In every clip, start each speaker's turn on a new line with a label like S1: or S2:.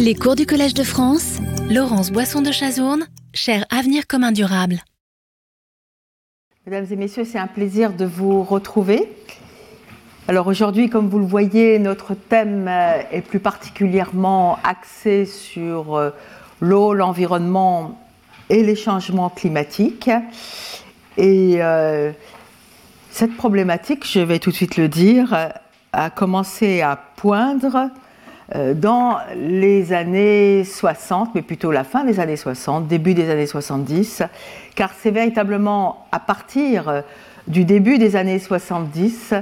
S1: Les cours du Collège de France, Laurence Boisson de Chazourne, cher Avenir commun durable.
S2: Mesdames et messieurs, c'est un plaisir de vous retrouver. Alors aujourd'hui, comme vous le voyez, notre thème euh, est plus particulièrement axé sur euh, l'eau, l'environnement et les changements climatiques. Et euh, cette problématique, je vais tout de suite le dire, a commencé à poindre dans les années 60, mais plutôt la fin des années 60, début des années 70, car c'est véritablement à partir du début des années 70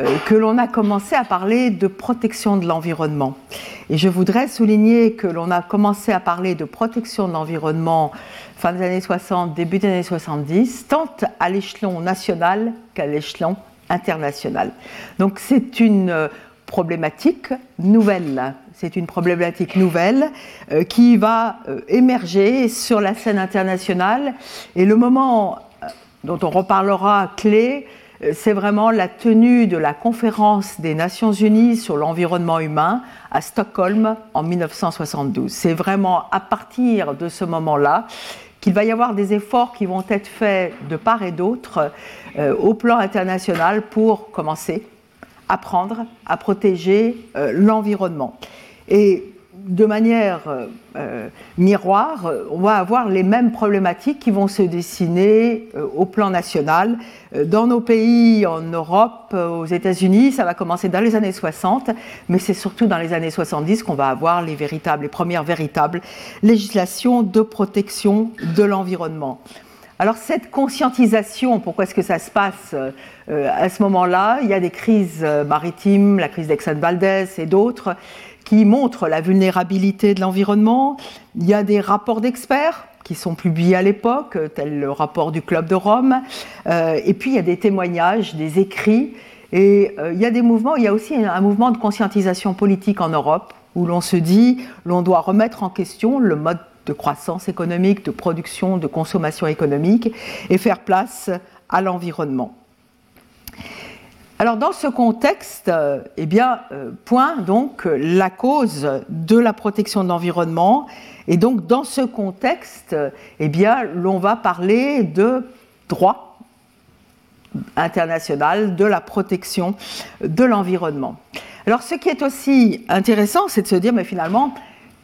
S2: euh, que l'on a commencé à parler de protection de l'environnement. Et je voudrais souligner que l'on a commencé à parler de protection de l'environnement fin des années 60, début des années 70, tant à l'échelon national qu'à l'échelon international. Donc c'est une problématique nouvelle. C'est une problématique nouvelle euh, qui va euh, émerger sur la scène internationale. Et le moment euh, dont on reparlera clé, c'est vraiment la tenue de la conférence des Nations Unies sur l'environnement humain à Stockholm en 1972. C'est vraiment à partir de ce moment-là qu'il va y avoir des efforts qui vont être faits de part et d'autre au plan international pour commencer apprendre à protéger euh, l'environnement. Et de manière euh, euh, miroir, on va avoir les mêmes problématiques qui vont se dessiner au plan national. Dans nos pays, en Europe, aux États-Unis, ça va commencer dans les années 60, mais c'est surtout dans les années 70 qu'on va avoir les, véritables, les premières véritables législations de protection de l'environnement. Alors cette conscientisation, pourquoi est-ce que ça se passe euh, à ce moment-là? Il y a des crises euh, maritimes, la crise d'Exxon Valdez et d'autres, qui montrent la vulnérabilité de l'environnement. Il y a des rapports d'experts qui sont publiés à l'époque, tel le rapport du Club de Rome. Euh, et puis il y a des témoignages, des écrits. Et il y a des mouvements, il y a aussi un mouvement de conscientisation politique en Europe où l'on se dit l'on doit remettre en question le mode de croissance économique, de production, de consommation économique, et faire place à l'environnement. Alors dans ce contexte, eh bien, euh, point donc la cause de la protection de l'environnement. Et donc dans ce contexte, eh bien, l'on va parler de droit international de la protection de l'environnement. Alors ce qui est aussi intéressant, c'est de se dire, mais finalement,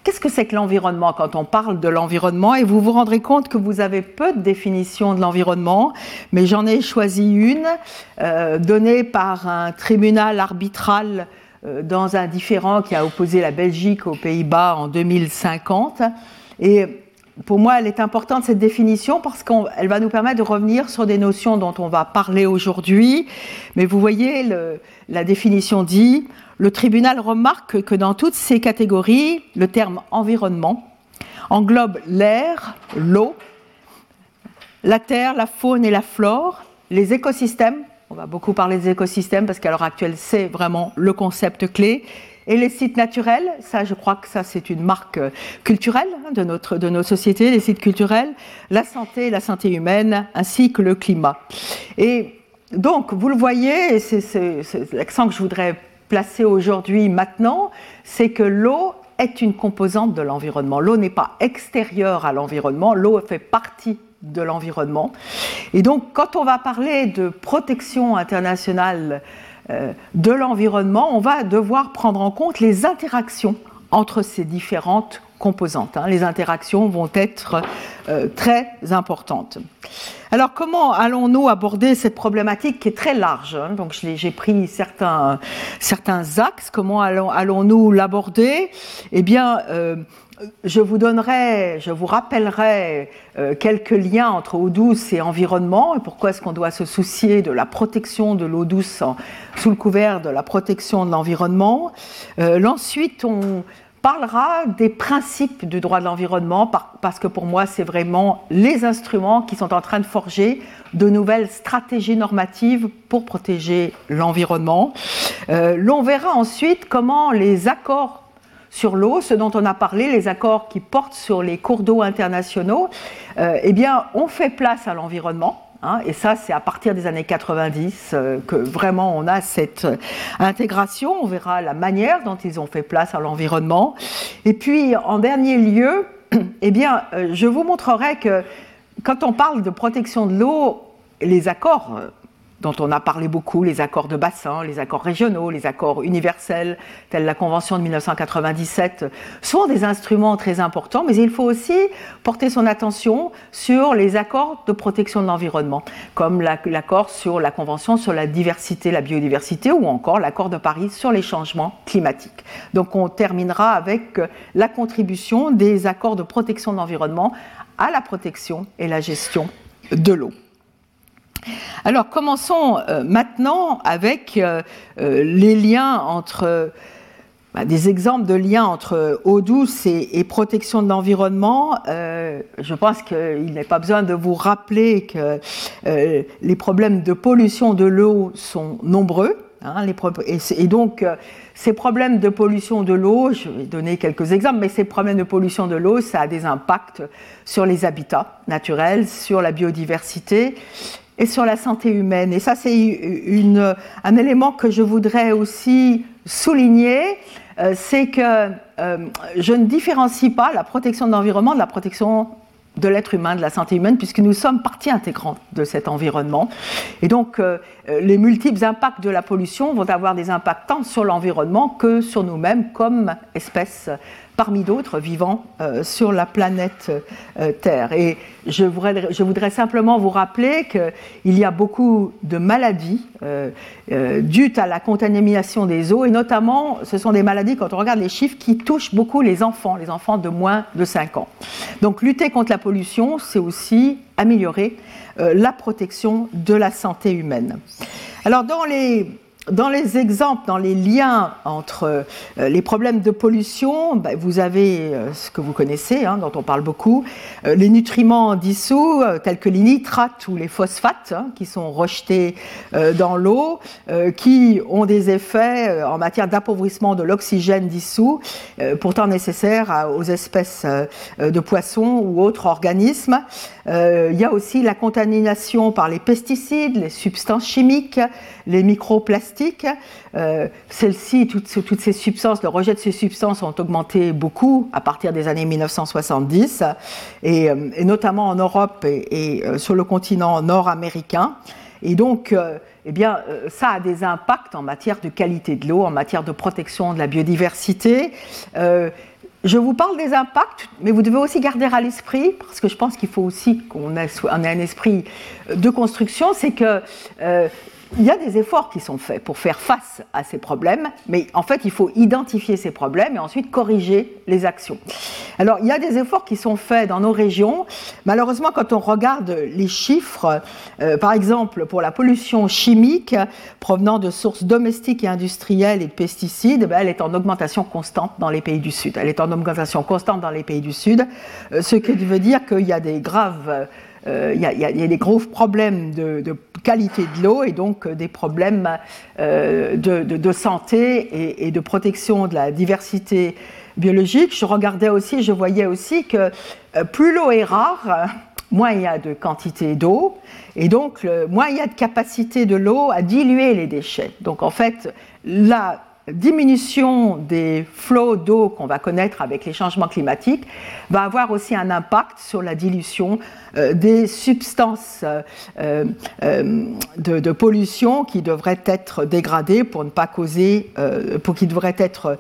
S2: Qu'est-ce que c'est que l'environnement quand on parle de l'environnement? Et vous vous rendrez compte que vous avez peu de définitions de l'environnement, mais j'en ai choisi une euh, donnée par un tribunal arbitral euh, dans un différend qui a opposé la Belgique aux Pays-Bas en 2050. Et pour moi, elle est importante cette définition parce qu'elle va nous permettre de revenir sur des notions dont on va parler aujourd'hui. Mais vous voyez, la définition dit le tribunal remarque que dans toutes ces catégories, le terme environnement englobe l'air, l'eau, la terre, la faune et la flore, les écosystèmes, on va beaucoup parler des écosystèmes parce qu'à l'heure actuelle c'est vraiment le concept clé, et les sites naturels, ça je crois que ça c'est une marque culturelle hein, de, notre, de nos sociétés, les sites culturels, la santé, la santé humaine, ainsi que le climat. Et donc vous le voyez, et c'est l'accent que je voudrais placé aujourd'hui, maintenant, c'est que l'eau est une composante de l'environnement. L'eau n'est pas extérieure à l'environnement, l'eau fait partie de l'environnement. Et donc, quand on va parler de protection internationale euh, de l'environnement, on va devoir prendre en compte les interactions entre ces différentes composantes. Hein. Les interactions vont être euh, très importantes. Alors comment allons-nous aborder cette problématique qui est très large hein? Donc j'ai pris certains, certains axes. Comment allons-nous l'aborder? Eh bien, euh, je vous donnerai, je vous rappellerai euh, quelques liens entre eau douce et environnement et pourquoi est-ce qu'on doit se soucier de la protection de l'eau douce sous le couvert de la protection de l'environnement. ensuite, on, parlera des principes du droit de l'environnement, parce que pour moi, c'est vraiment les instruments qui sont en train de forger de nouvelles stratégies normatives pour protéger l'environnement. Euh, l'on verra ensuite comment les accords sur l'eau, ce dont on a parlé, les accords qui portent sur les cours d'eau internationaux, euh, eh bien, ont fait place à l'environnement Hein, et ça, c'est à partir des années 90 euh, que vraiment on a cette euh, intégration. On verra la manière dont ils ont fait place à l'environnement. Et puis, en dernier lieu, eh bien, je vous montrerai que quand on parle de protection de l'eau, les accords dont on a parlé beaucoup, les accords de bassin, les accords régionaux, les accords universels, tels la Convention de 1997, sont des instruments très importants, mais il faut aussi porter son attention sur les accords de protection de l'environnement, comme l'accord sur la Convention sur la diversité, la biodiversité, ou encore l'accord de Paris sur les changements climatiques. Donc on terminera avec la contribution des accords de protection de l'environnement à la protection et la gestion de l'eau. Alors commençons euh, maintenant avec euh, euh, les liens entre bah, des exemples de liens entre eau douce et, protection de l'environnement. je pense qu'il n'est pas besoin de vous rappeler que les problèmes de pollution de l'eau sont nombreux. Hein, et, donc, ces problèmes de pollution de l'eau, je vais donner quelques exemples, mais ces problèmes de pollution de l'eau, ça a des impacts sur les habitats naturels, sur la biodiversité et sur la santé humaine. Et ça, c'est un élément que je voudrais aussi souligner, euh, c'est que euh, je ne différencie pas la protection de l'environnement de la protection de l'être humain, de la santé humaine, puisque nous sommes partie intégrante de cet environnement. Et donc, euh, les multiples impacts de la pollution vont avoir des impacts tant sur l'environnement que sur nous-mêmes comme espèces parmi d'autres vivant euh, sur la planète euh, Terre. Et je voudrais, je voudrais, simplement vous rappeler qu'il y a beaucoup de maladies euh, dues à la contamination des eaux, et notamment, ce sont des maladies, quand on regarde les chiffres, qui touchent beaucoup les enfants, les enfants de moins de 5 ans. Donc lutter contre la pollution, c'est aussi améliorer la protection de la santé humaine. Alors dans les dans les exemples, dans les liens entre euh, les problèmes de pollution, bah, vous avez euh, ce que vous connaissez, hein, dont on parle beaucoup, euh, les nutriments dissous, tels que les nitrates ou les phosphates, hein, qui sont rejetés dans l'eau, qui ont des effets en matière d'appauvrissement de l'oxygène dissous, pourtant nécessaire aux espèces de poissons ou autres organismes. il y a aussi la contamination par les pesticides, les substances chimiques, les microplastiques. Euh, Celles-ci, toutes, ces substances, le rejet de ces substances ont augmenté beaucoup à partir des années 1970, euh, et, notamment en Europe et, euh, sur le continent nord-américain. Et donc, eh bien, ça a des impacts en matière de qualité de l'eau, en matière de protection de la biodiversité. Je vous parle des impacts, mais vous devez aussi garder à l'esprit, parce que je pense qu'il faut aussi qu'on ait, un esprit de construction, c'est que il y a des efforts qui sont faits pour faire face à ces problèmes, mais en fait, il faut identifier ces problèmes et ensuite corriger les actions. Alors, il y a des efforts qui sont faits dans nos régions. Malheureusement, quand on regarde les chiffres, euh, par exemple, pour la pollution chimique provenant de sources domestiques et industrielles et de pesticides, ben, elle est en augmentation constante dans les pays du Sud. Elle est en augmentation constante dans les pays du Sud, euh, ce qui veut dire qu'il y a des graves il y, a des gros problèmes de, qualité de l'eau et donc euh, des problèmes euh, de, santé et, de protection de la diversité biologique. Je regardais aussi, je voyais aussi que plus l'eau est rare, moins il y a de quantité d'eau, et donc moins il y a de capacité de l'eau à diluer les déchets. Donc en fait, la diminution des flots d'eau qu'on va connaître avec les changements climatiques va avoir aussi un impact sur la dilution euh, des substances euh, euh, de, pollution qui devraient être dégradées pour ne pas causer, pour qui devraient être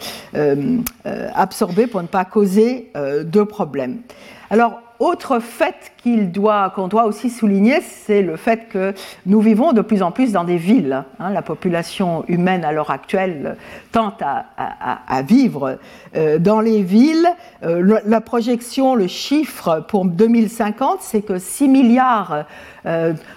S2: absorbées pour ne pas causer de problèmes. Autre fait qu'il doit, qu'on doit aussi souligner, c'est le fait que nous vivons de plus en plus dans des villes. Hein. la population humaine à l'heure actuelle tente à, vivre euh, dans les villes. Euh, la projection, le chiffre pour 2050, c'est que 6 milliards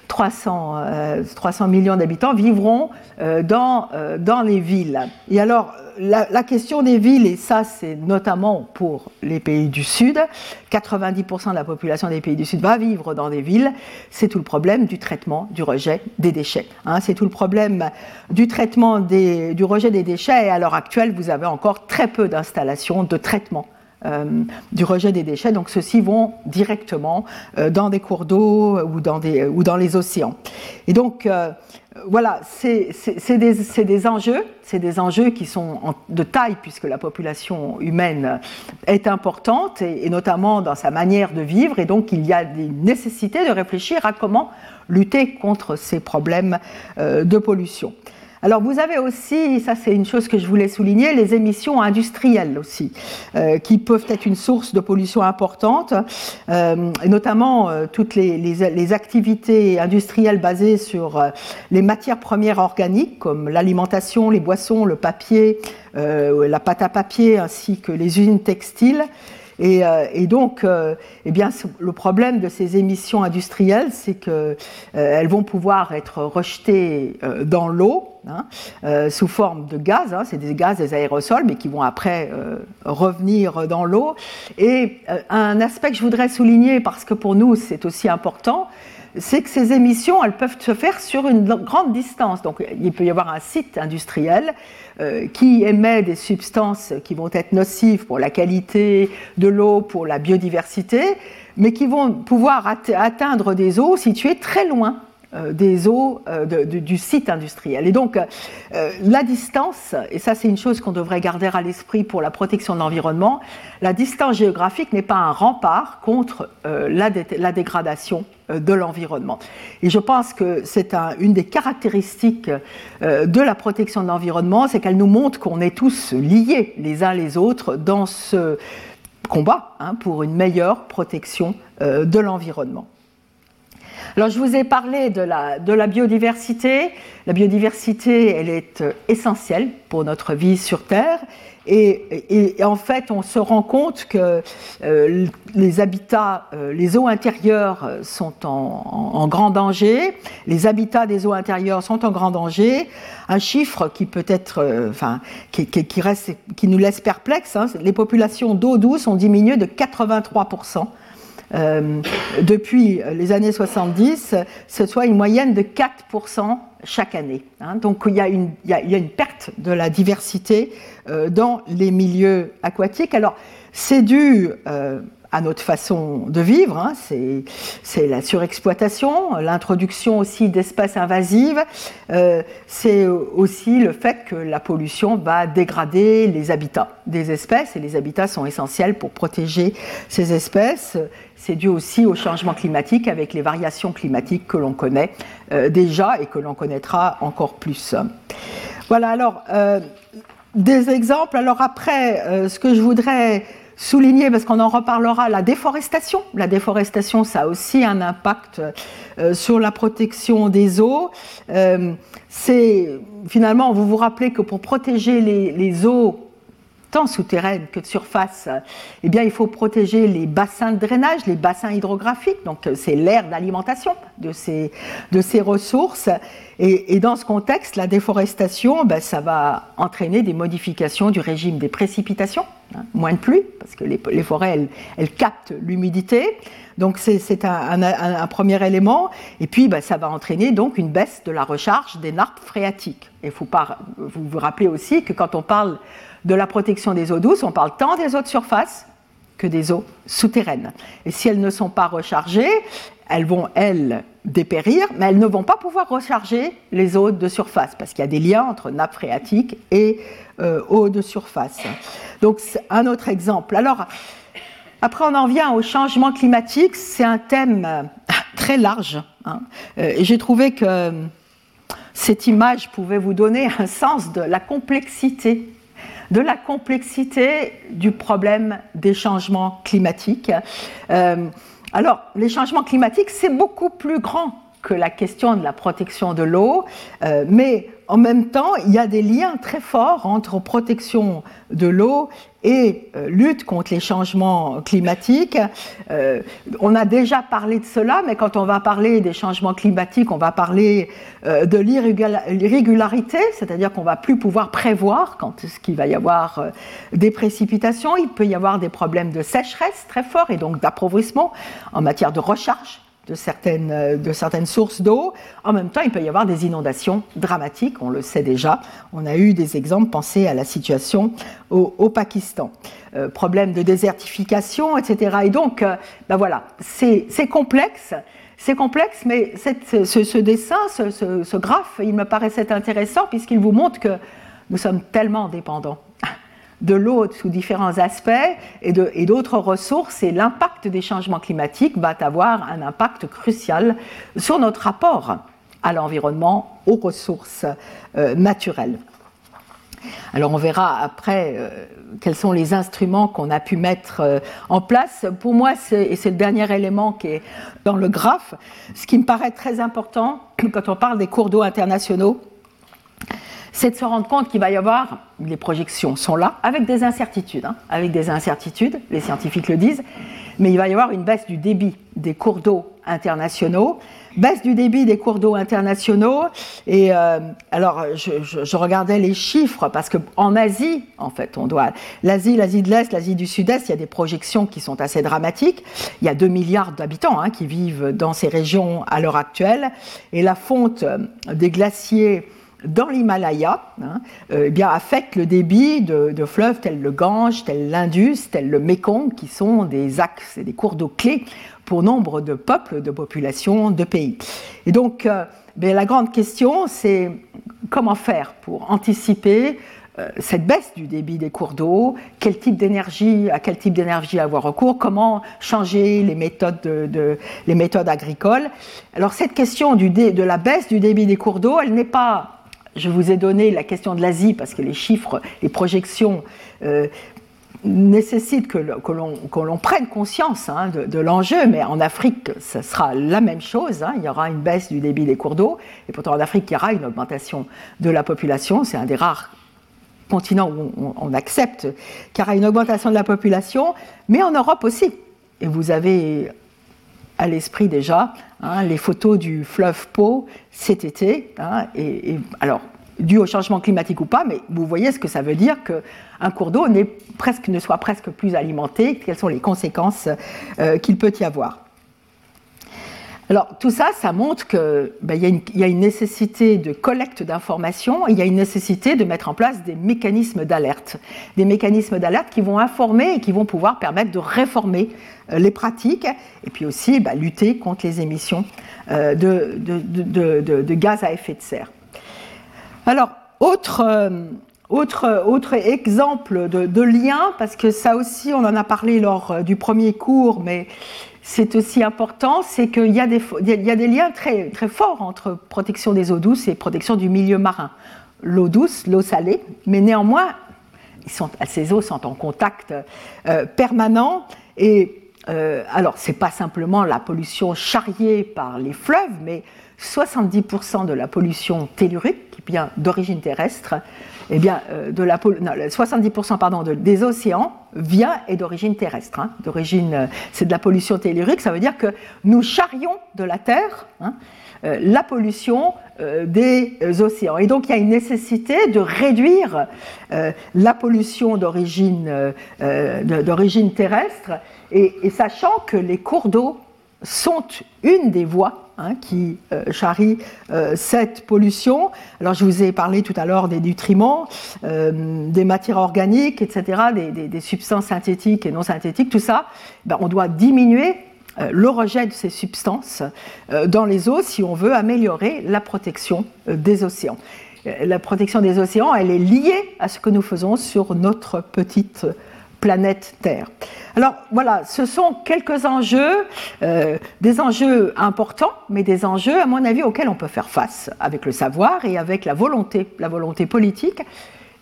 S2: 300, euh, 300 millions d'habitants vivront dans, dans les villes. Et alors, la, question des villes, et ça c'est notamment pour les pays du Sud, 90% de la population des pays du Sud va vivre dans des villes, c'est tout le problème du traitement, du rejet des déchets. Hein. c'est tout le problème du traitement du rejet des déchets, et à l'heure actuelle, vous avez encore très peu d'installations de traitement du rejet des déchets. Donc ceux-ci vont directement dans des cours d'eau ou, dans les océans. Et donc voilà, c'est des, enjeux, c'est des enjeux qui sont de taille puisque la population humaine est importante et, notamment dans sa manière de vivre et donc il y a des nécessités de réfléchir à comment lutter contre ces problèmes euh, de pollution. Alors vous avez aussi, ça c'est une chose que je voulais souligner, les émissions industrielles aussi, euh, qui peuvent être une source de pollution importante, euh, notamment euh, toutes les, les, activités industrielles basées sur les matières premières organiques, comme l'alimentation, les boissons, le papier, la pâte à papier, ainsi que les usines textiles. Et, et, donc, eh bien, le problème de ces émissions industrielles, c'est qu'elles vont pouvoir être rejetées dans l'eau, Hein, euh, sous forme de gaz. Hein, c'est des gaz, des aérosols, mais qui vont après euh, revenir dans l'eau. Et euh, un aspect que je voudrais souligner, parce que pour nous c'est aussi important, c'est que ces émissions, elles peuvent se faire sur une grande distance. Donc il peut y avoir un site industriel qui émet des substances qui vont être nocives pour la qualité de l'eau, pour la biodiversité, mais qui vont pouvoir atteindre des eaux situées très loin euh, des eaux euh, du site industriel. Et donc, euh, la distance, et ça c'est une chose qu'on devrait garder à l'esprit pour la protection de l'environnement, la distance géographique n'est pas un rempart contre la, dégradation de l'environnement. Et je pense que c'est une des caractéristiques de la protection de l'environnement, c'est qu'elle nous montre qu'on est tous liés les uns les autres dans ce combat hein, pour une meilleure protection de l'environnement. Alors, je vous ai parlé de la, de la biodiversité. La biodiversité, elle est euh, essentielle pour notre vie sur Terre. Et, en fait, on se rend compte que euh, les habitats, euh, les eaux intérieures sont en, grand danger. Les habitats des eaux intérieures sont en grand danger. Un chiffre qui peut être, enfin, qui, reste, qui nous laisse perplexes. Hein, les populations d'eau douce ont diminué de 83 euh, depuis les années 70, ce soit une moyenne de 4% chaque année. Hein. Donc il y, a une, il, y a, une, perte de la diversité euh, dans les milieux aquatiques. Alors c'est dû euh, à notre façon de vivre, hein. c'est la surexploitation, l'introduction aussi d'espèces invasives, euh, c'est aussi le fait que la pollution va dégrader les habitats des espèces et les habitats sont essentiels pour protéger ces espèces. C'est dû aussi au changement climatique avec les variations climatiques que l'on connaît euh, déjà et que l'on connaîtra encore plus. Voilà alors euh, des exemples. Alors après, ce que je voudrais souligner, parce qu'on en reparlera, la déforestation. La déforestation, ça a aussi un impact euh, sur la protection des eaux. Euh, c'est finalement, vous vous rappelez que pour protéger les, les eaux tant souterraines que de surface, eh bien, il faut protéger les bassins de drainage, les bassins hydrographiques, donc euh, c'est l'air d'alimentation de ces, de ces ressources. Et, dans ce contexte, la déforestation, ben, ça va entraîner des modifications du régime des précipitations, hein, moins de pluie, parce que les, forêts, elles, elles captent l'humidité. Donc c'est un, un, un, premier élément. Et puis, ben, ça va entraîner donc une baisse de la recharge des nappes phréatiques. Et faut pas, vous vous rappelez aussi que quand on parle de la protection des eaux douces, on parle tant des eaux de surface que des eaux souterraines. Et si elles ne sont pas rechargées, elles vont, elles, dépérir, mais elles ne vont pas pouvoir recharger les eaux de surface, parce qu'il y a des liens entre nappes phréatiques et euh, eaux de surface. Donc, un autre exemple. Alors, après, on en vient au changement climatique. C'est un thème euh, très large. Hein. Euh, j'ai trouvé que cette image pouvait vous donner un sens de la complexité de la complexité du problème des changements climatiques. Euh, alors, les changements climatiques, c'est beaucoup plus grand que la question de la protection de l'eau, euh, mais en même temps, il y a des liens très forts entre protection de l'eau et euh, lutte contre les changements climatiques. Euh, on a déjà parlé de cela, mais quand on va parler des changements climatiques, on va parler de l'irrégularité, c'est-à-dire qu'on va plus pouvoir prévoir quand est-ce qu'il va y avoir des précipitations. Il peut y avoir des problèmes de sécheresse très forts et donc d'appauvrissement en matière de recharge de certaines, de certaines sources d'eau. En même temps, il peut y avoir des inondations dramatiques, on le sait déjà. On a eu des exemples, pensez à la situation au, Pakistan. Euh, problème de désertification, etc. Et donc, euh, ben voilà, c'est complexe. C'est complexe, mais ce, dessin, ce, ce, graphe, il me paraissait intéressant puisqu'il vous montre que nous sommes tellement dépendants de l'eau sous différents aspects et d'autres ressources, et l'impact des changements climatiques va avoir un impact crucial sur notre rapport à l'environnement, aux ressources euh, naturelles. Alors on verra après euh, quels sont les instruments qu'on a pu mettre euh, en place. Pour moi, et c'est le dernier élément qui est dans le graphe, ce qui me paraît très important quand on parle des cours d'eau internationaux, c'est de se rendre compte qu'il va y avoir, les projections sont là, avec des incertitudes, hein, avec des incertitudes, les scientifiques le disent, mais il va y avoir une baisse du débit des cours d'eau internationaux, baisse du débit des cours d'eau internationaux, et euh, alors je, regardais les chiffres, parce qu'en Asie, en fait, on doit, l'Asie, l'Asie de l'Est, l'Asie du Sud-Est, il y a des projections qui sont assez dramatiques, il y a 2 milliards d'habitants hein, qui vivent dans ces régions à l'heure actuelle, et la fonte des glaciers dans l'Himalaya hein, euh, eh bien, affecte le débit de, fleuves tels le Gange, tels l'Indus, tels le Mekong, qui sont des axes et des cours d'eau clés pour nombre de peuples, de populations, de pays. Et donc, euh, ben, la grande question, c'est comment faire pour anticiper euh, cette baisse du débit des cours d'eau, quel type d'énergie, à quel type d'énergie avoir recours, comment changer les méthodes, de, les méthodes agricoles? Alors cette question de la baisse du débit des cours d'eau, elle n'est pas je vous ai donné la question de l'Asie parce que les chiffres, les projections euh, nécessitent que, l'on prenne conscience hein, de, l'enjeu, mais en Afrique, ce sera la même chose. Hein. il y aura une baisse du débit des cours d'eau, et pourtant en Afrique, il y aura une augmentation de la population. C'est un des rares continents où on, accepte qu'il y aura une augmentation de la population, mais en Europe aussi. Et vous avez à l'esprit déjà hein, les photos du fleuve Pau cet été. Hein, alors, dû au changement climatique ou pas, mais vous voyez ce que ça veut dire qu'un cours d'eau ne soit presque plus alimenté, quelles sont les conséquences euh, qu'il peut y avoir. Alors tout ça, ça montre qu'il ben, y, a une nécessité de collecte d'informations, il y a une nécessité de mettre en place des mécanismes d'alerte, des mécanismes d'alerte qui vont informer et qui vont pouvoir permettre de réformer euh, les pratiques et puis aussi ben, lutter contre les émissions euh, de, gaz à effet de serre. Alors autre euh, exemple de, lien, parce que ça aussi, on en a parlé lors du premier cours, mais c'est aussi important, c'est qu'il y, a des, liens très, très forts entre protection des eaux douces et protection du milieu marin. L'eau douce, l'eau salée, mais néanmoins, ces eaux sont en contact euh, permanent et euh, alors, ce n'est pas simplement la pollution charriée par les fleuves, mais 70% de la pollution tellurique, qui vient d'origine terrestre, eh bien, euh, de la, 70% pardon, des océans vient et d'origine terrestre. Hein, euh, c'est de la pollution tellurique, ça veut dire que nous charrions de la Terre hein, euh, la pollution des océans. Et donc il y a une nécessité de réduire la pollution d'origine, terrestre, sachant que les cours d'eau sont une des voies Hein, qui euh, charrie euh, cette pollution. Alors je vous ai parlé tout à l'heure des nutriments, euh, des matières organiques, etc., des, substances synthétiques et non synthétiques, tout ça, ben, on doit diminuer le rejet de ces substances dans les eaux si on veut améliorer la protection des océans. La protection des océans, elle est liée à ce que nous faisons sur notre petite Terre. Alors voilà, ce sont quelques enjeux, euh, des enjeux importants, mais des enjeux, à mon avis, auxquels on peut faire face avec le savoir et avec la volonté, la volonté politique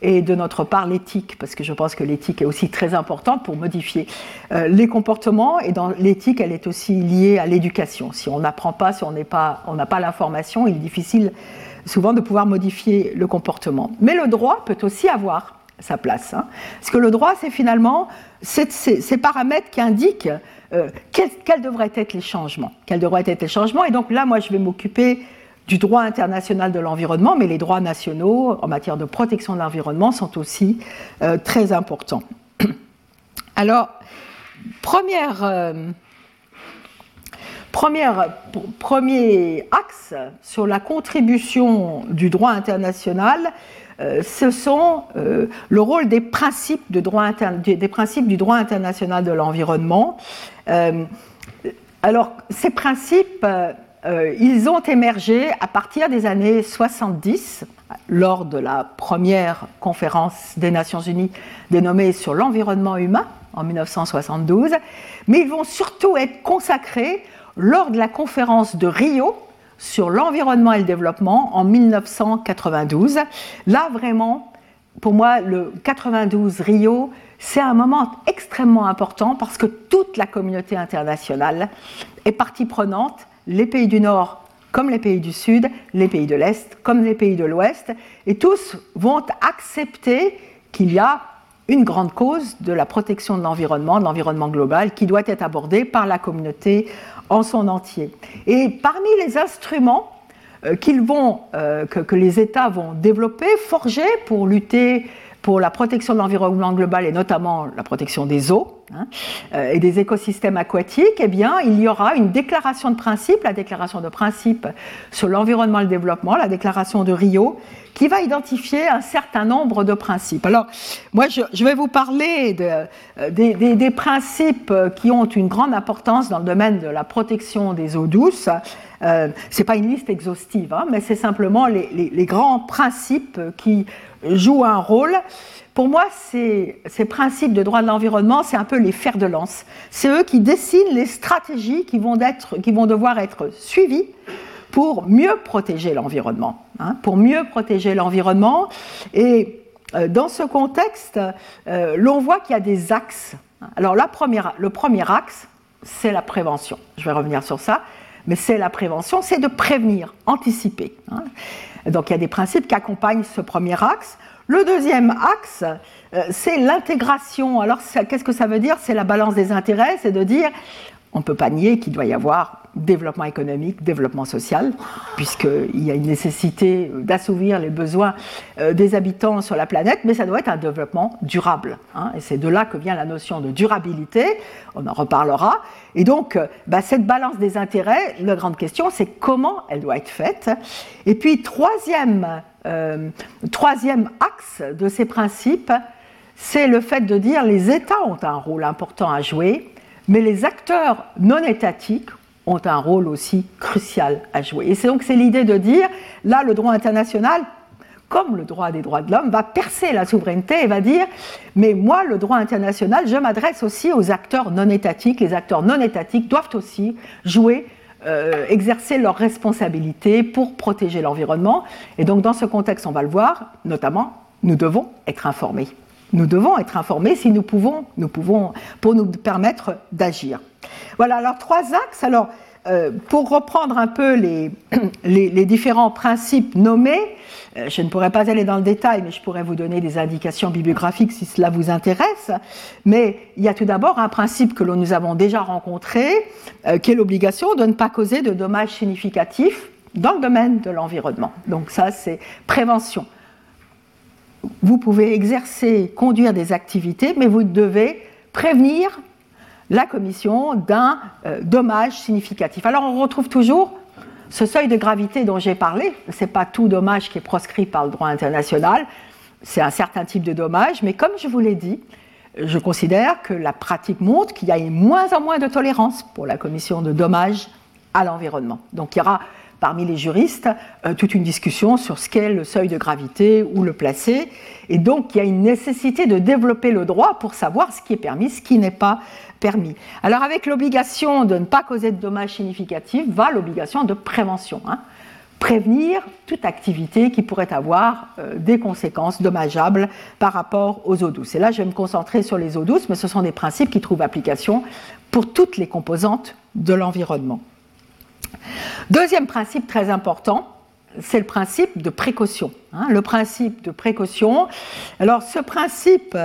S2: et de notre part l'éthique, parce que je pense que l'éthique est aussi très importante pour modifier euh, les comportements, et dans l'éthique, elle est aussi liée à l'éducation. Si on n'apprend pas, si on n'a pas, pas l'information, il est difficile souvent de pouvoir modifier le comportement. Mais le droit peut aussi avoir sa place. Hein. Parce que le droit, c'est finalement ces, paramètres qui indiquent euh, quels, devraient être les changements. Quels devraient être les changements. Et donc là, moi, je vais m'occuper du droit international de l'environnement, mais les droits nationaux en matière de protection de l'environnement sont aussi euh, très importants. Alors, euh, premier axe sur la contribution du droit international, ce sont euh, le rôle des principes du droit international de l'environnement. Euh, alors, ces principes, ils ont émergé à partir des années 70, lors de la première conférence des Nations Unies dénommée sur l'environnement humain en 1972, mais ils vont surtout être consacrés lors de la conférence de Rio sur l'environnement et le développement en 1992. Là, vraiment, pour moi, le 92 Rio, c'est un moment extrêmement important parce que toute la communauté internationale est partie prenante, les pays du Nord comme les pays du Sud, les pays de l'Est comme les pays de l'Ouest, et tous vont accepter qu'il y a une grande cause de la protection de l'environnement, de l'environnement global, qui doit être abordée par la communauté en son entier. Et parmi les instruments euh, euh, que, les États vont développer, forger pour lutter pour la protection de l'environnement global et notamment la protection des eaux hein, euh, et des écosystèmes aquatiques, eh bien, il y aura une déclaration de principe, la déclaration de principe sur l'environnement et le développement, la déclaration de Rio, qui va identifier un certain nombre de principes. Alors, moi, je, vais vous parler euh, des, principes qui ont une grande importance dans le domaine de la protection des eaux douces. Euh, ce n'est pas une liste exhaustive, hein, mais c'est simplement les, grands principes qui jouent un rôle. Pour moi, ces, ces principes de droit de l'environnement, c'est un peu les fers de lance. C'est eux qui dessinent les stratégies qui vont, être, qui vont devoir être suivies pour mieux protéger l'environnement. Hein, pour mieux protéger l'environnement. Et euh, dans ce contexte, euh, l'on voit qu'il y a des axes. Alors la première, le premier axe, c'est la prévention. Je vais revenir sur ça. Mais c'est la prévention, c'est de prévenir, anticiper. Hein. Donc il y a des principes qui accompagnent ce premier axe. Le deuxième axe, euh, c'est l'intégration. Alors qu'est-ce que ça veut dire? C'est la balance des intérêts, c'est de dire on ne peut pas nier qu'il doit y avoir développement économique, développement social, puisqu'il y a une nécessité d'assouvir les besoins euh, des habitants sur la planète, mais ça doit être un développement durable. Hein. et c'est de là que vient la notion de durabilité, on en reparlera. Et donc, euh, bah, cette balance des intérêts, la grande question, c'est comment elle doit être faite. Et puis, troisième, euh, troisième axe de ces principes, c'est le fait de dire les États ont un rôle important à jouer mais les acteurs non étatiques ont un rôle aussi crucial à jouer. Et c'est donc c'est l'idée de dire, là, le droit international, comme le droit des droits de l'homme, va percer la souveraineté et va dire, mais moi, le droit international, je m'adresse aussi aux acteurs non étatiques. Les acteurs non étatiques doivent aussi jouer euh, exercer leurs responsabilités pour protéger l'environnement. Et donc, dans ce contexte, on va le voir, notamment, nous devons être informés. Nous devons être informés si nous pouvons, nous pouvons pour nous permettre d'agir. Voilà, alors trois axes. Alors, euh, pour reprendre un peu les, les, différents principes nommés, euh, je ne pourrais pas aller dans le détail, mais je pourrais vous donner des indications bibliographiques si cela vous intéresse. Mais il y a tout d'abord un principe que nous avons déjà rencontré, euh, qui est l'obligation de ne pas causer de dommages significatifs dans le domaine de l'environnement. Donc ça, c'est prévention vous pouvez exercer, conduire des activités, mais vous devez prévenir la commission d'un euh, dommage significatif. Alors on retrouve toujours ce seuil de gravité dont j'ai parlé. Ce n'est pas tout dommage qui est proscrit par le droit international, c'est un certain type de dommage, mais comme je vous l'ai dit, je considère que la pratique montre qu'il y a moins en moins de tolérance pour la commission de dommages à l'environnement. Donc il y aura parmi les juristes euh, toute une discussion sur ce qu'est le seuil de gravité, où le placer. Et donc, il y a une nécessité de développer le droit pour savoir ce qui est permis, ce qui n'est pas permis. Alors, avec l'obligation de ne pas causer de dommages significatifs, va l'obligation de prévention. Hein. prévenir toute activité qui pourrait avoir euh, des conséquences dommageables par rapport aux eaux douces. Et là, je vais me concentrer sur les eaux douces, mais ce sont des principes qui trouvent application pour toutes les composantes de l'environnement. Deuxième principe très important, c'est le principe de précaution. Hein. le principe de précaution. Alors ce principe,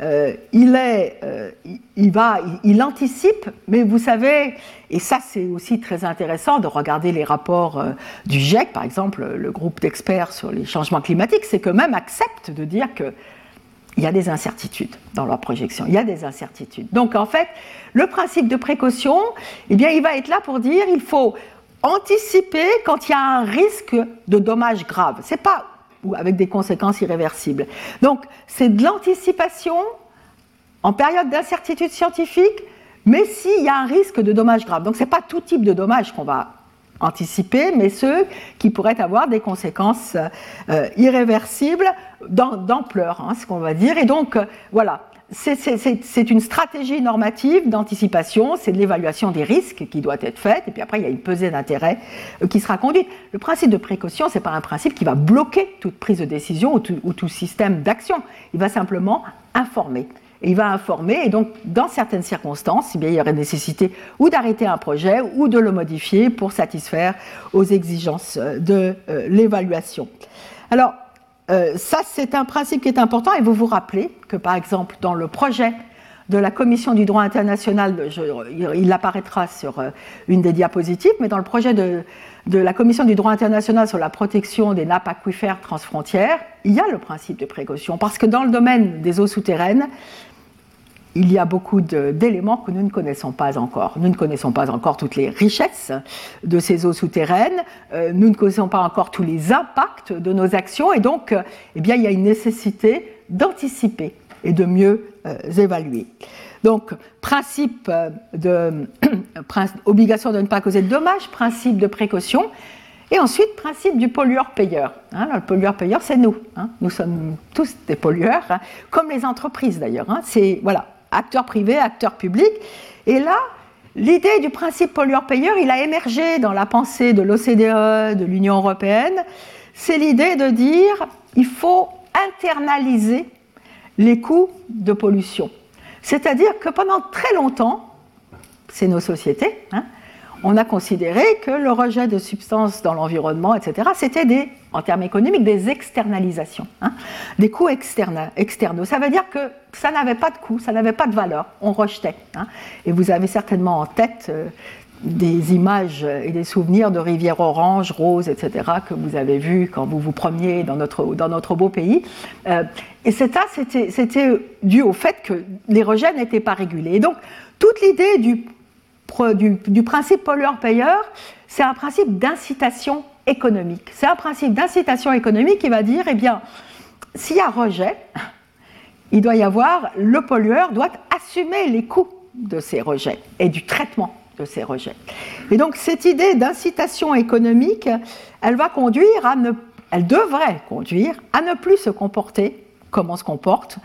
S2: euh, il est, euh, il, va, il, anticipe, mais vous savez, et ça c'est aussi très intéressant de regarder les rapports euh, du GIEC, par exemple, le groupe d'experts sur les changements climatiques, c'est que même accepte de dire que il y a des incertitudes dans leur projection. Il y a des incertitudes. Donc en fait, le principe de précaution, eh bien, il va être là pour dire il faut anticiper quand il y a un risque de dommages graves. C'est pas ou avec des conséquences irréversibles. Donc c'est de l'anticipation en période d'incertitude scientifique, mais s'il y a un risque de dommages graves. Donc c'est pas tout type de dommages qu'on va anticiper, mais ceux qui pourraient avoir des conséquences euh, irréversibles d'ampleur, hein, ce qu'on va dire. Et donc, euh, voilà, c'est une stratégie normative d'anticipation, c'est de l'évaluation des risques qui doit être faite, et puis après, il y a une pesée d'intérêt euh, qui sera conduite. Le principe de précaution, ce n'est pas un principe qui va bloquer toute prise de décision ou tout, ou tout système d'action. Il va simplement informer il va informer, et donc dans certaines circonstances, eh bien, il y aurait nécessité ou d'arrêter un projet ou de le modifier pour satisfaire aux exigences euh, de euh, l'évaluation. Alors, euh, ça c'est un principe qui est important, et vous vous rappelez que par exemple dans le projet de la Commission du droit international, il apparaîtra sur une des diapositives, mais dans le projet de la Commission du droit international sur la protection des nappes aquifères transfrontières, il y a le principe de précaution, parce que dans le domaine des eaux souterraines, il y a beaucoup d'éléments que nous ne connaissons pas encore. Nous ne connaissons pas encore toutes les richesses de ces eaux souterraines, euh, nous ne connaissons pas encore tous les impacts de nos actions, et donc euh, eh bien, il y a une nécessité d'anticiper et de mieux euh, évaluer. Donc, principe de obligation de ne pas causer de dommages, principe de précaution, et ensuite, principe du pollueur-payeur. Hein, le pollueur-payeur, c'est nous. Hein. Nous sommes tous des pollueurs, hein, comme les entreprises d'ailleurs. C'est voilà, acteurs privés, acteurs publics. Et là, l'idée du principe pollueur-payeur, il a émergé dans la pensée de l'OCDE, de l'Union européenne. C'est l'idée de dire il faut internaliser les coûts de pollution. C'est-à-dire que pendant très longtemps, c'est nos sociétés, hein, on a considéré que le rejet de substances dans l'environnement, etc., c'était des, en termes économiques, des externalisations, hein, des coûts externes, externaux. Ça veut dire que ça n'avait pas de coût, ça n'avait pas de valeur, on rejetait. Hein. Et vous avez certainement en tête euh, des images et des souvenirs de rivières oranges, roses, etc., que vous avez vus quand vous vous promeniez dans notre, beau pays. Euh, et c'était dû au fait que les rejets n'étaient pas régulés. Et donc, toute l'idée du du, principe pollueur-payeur, c'est un principe d'incitation économique. C'est un principe d'incitation économique qui va dire, eh bien, s'il y a rejet, il doit y avoir, le pollueur doit assumer les coûts de ces rejets et du traitement de ces rejets. Et donc cette idée d'incitation économique, elle va conduire à ne, elle devrait conduire à ne plus se comporter comme on se comporte,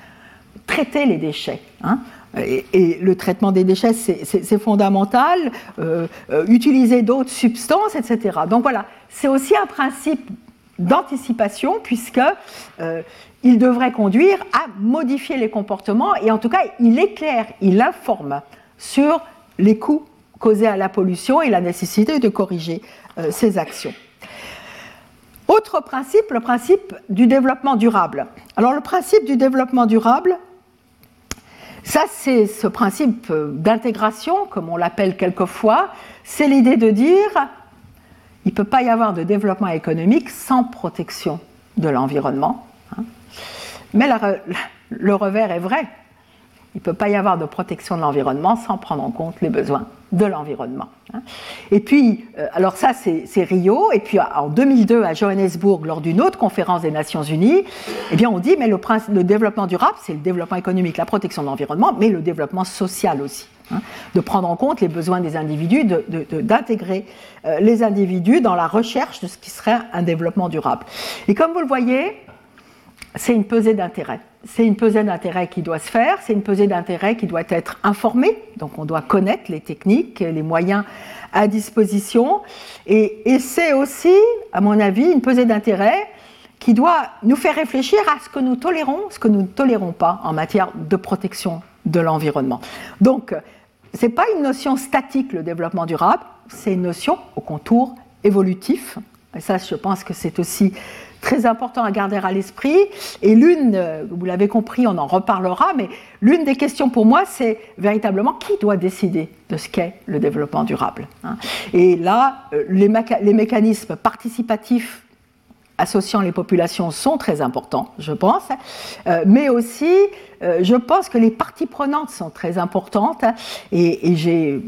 S2: traiter les déchets. Hein. Et, le traitement des déchets, c'est fondamental. Euh, euh, utiliser d'autres substances, etc. Donc voilà, c'est aussi un principe d'anticipation puisque euh, il devrait conduire à modifier les comportements et en tout cas il éclaire, il informe sur les coûts causés à la pollution et la nécessité de corriger ces actions. Autre principe, le principe du développement durable. Alors le principe du développement durable, ça, c'est ce principe d'intégration, comme on l'appelle quelquefois, c'est l'idée de dire il ne peut pas y avoir de développement économique sans protection de l'environnement. Hein. Mais le revers est vrai. Il ne peut pas y avoir de protection de l'environnement sans prendre en compte les besoins de l'environnement. Hein. Et puis, euh, alors ça c'est Rio, et puis en 2002 à Johannesburg, lors d'une autre conférence des Nations Unies, eh bien on dit, mais le, développement durable, c'est le développement économique, la protection de l'environnement, mais le développement social aussi. Hein. de prendre en compte les besoins des individus, d'intégrer euh, les individus dans la recherche de ce qui serait un développement durable. Et comme vous le voyez, c'est une pesée d'intérêt. C'est une pesée d'intérêt qui doit se faire, c'est une pesée d'intérêt qui doit être informée, donc on doit connaître les techniques, les moyens à disposition, et, c'est aussi, à mon avis, une pesée d'intérêt qui doit nous faire réfléchir à ce que nous tolérons, ce que nous ne tolérons pas en matière de protection de l'environnement. Donc, ce n'est pas une notion statique, le développement durable, c'est une notion au contour évolutif. Et ça, je pense que c'est aussi très important à garder à l'esprit. Et l'une, euh, vous l'avez compris, on en reparlera, mais l'une des questions pour moi, c'est véritablement qui doit décider de ce qu'est le développement durable. Hein. Et là, euh, les, mécanismes participatifs associant les populations sont très importants, je pense, euh, mais aussi je pense que les parties prenantes sont très importantes et, je,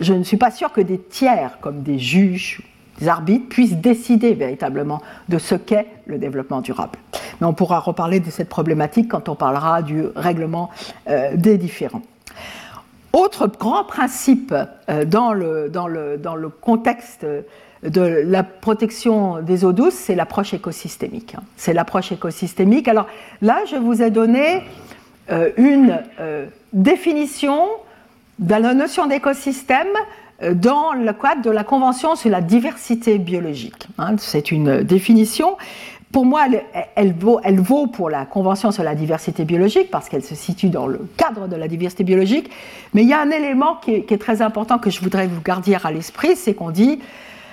S2: je, ne suis pas sûre que des tiers comme des juges, arbitres puissent décider véritablement de ce qu'est le développement durable. Mais on pourra reparler de cette problématique quand on parlera du règlement euh, des différents. Autre grand principe dans le, dans, le, dans le contexte de la protection des eaux douces, c'est l'approche écosystémique. Hein. C'est l'approche écosystémique. Alors là, je vous ai donné euh, une euh, définition de la notion d'écosystème euh, dans le cadre de la Convention sur la diversité biologique. Hein. C'est une définition. Pour moi, elle, vaut, pour la Convention sur la diversité biologique parce qu'elle se situe dans le cadre de la diversité biologique. Mais il y a un élément qui est, très important que je voudrais vous garder à l'esprit, c'est qu'on dit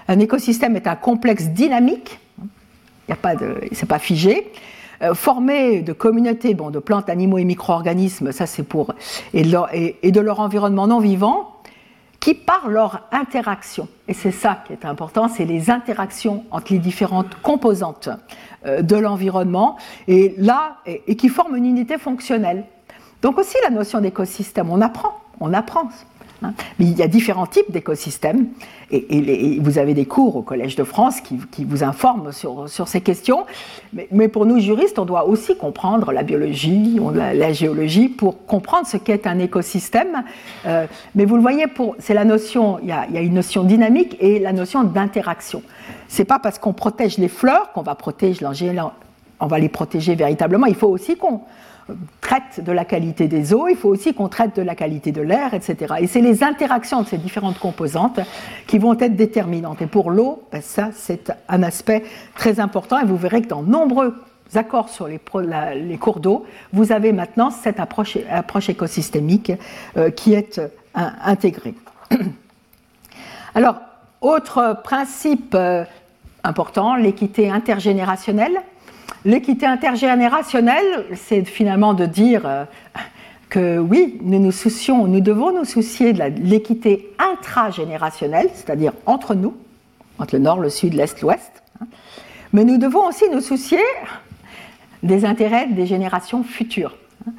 S2: un écosystème est un complexe dynamique, il pas de, c'est pas figé, euh, formé de communautés bon, de plantes, animaux et micro-organismes, ça c'est pour, et, de leur environnement non vivant, qui par leur interaction, et c'est ça qui est important, c'est les interactions entre les différentes composantes euh, de l'environnement, et et, qui forment une unité fonctionnelle. Donc aussi la notion d'écosystème, on apprend, on apprend. Hein. Mais il y a différents types d'écosystèmes et, vous avez des cours au Collège de France qui, vous informent sur, ces questions. Mais, pour nous juristes, on doit aussi comprendre la biologie, la, géologie pour comprendre ce qu'est un écosystème. Euh, mais vous le voyez, c'est la notion, il y, a, il y, a, une notion dynamique et la notion d'interaction. C'est pas parce qu'on protège les fleurs qu'on va protéger on va les protéger véritablement. Il faut aussi qu'on traite de la qualité des eaux, il faut aussi qu'on traite de la qualité de l'air, etc. Et c'est les interactions de ces différentes composantes qui vont être déterminantes. Et pour l'eau, ben ça, c'est un aspect très important. Et vous verrez que dans nombreux accords sur les, cours d'eau, vous avez maintenant cette approche, approche écosystémique euh, qui est euh, intégrée. Alors, autre principe euh, important, l'équité intergénérationnelle. L'équité intergénérationnelle, c'est finalement de dire euh, que oui, nous nous soucions, nous devons nous soucier de l'équité intragénérationnelle, c'est-à-dire entre nous, entre le nord, le sud, l'est, l'ouest. Hein. Mais nous devons aussi nous soucier des intérêts des générations futures. Hein.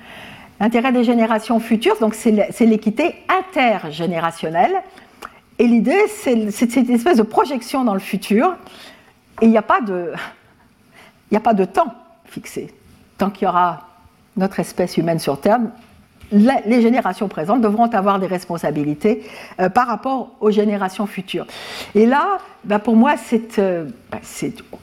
S2: L'intérêt des générations futures, donc c'est l'équité intergénérationnelle. Et l'idée, c'est cette espèce de projection dans le futur. Et il n'y a pas de, n'y a pas de temps fixé. Tant qu'il y aura notre espèce humaine sur Terre, les générations présentes devront avoir des responsabilités euh, par rapport aux générations futures. Et là, bah, pour moi, euh, bah,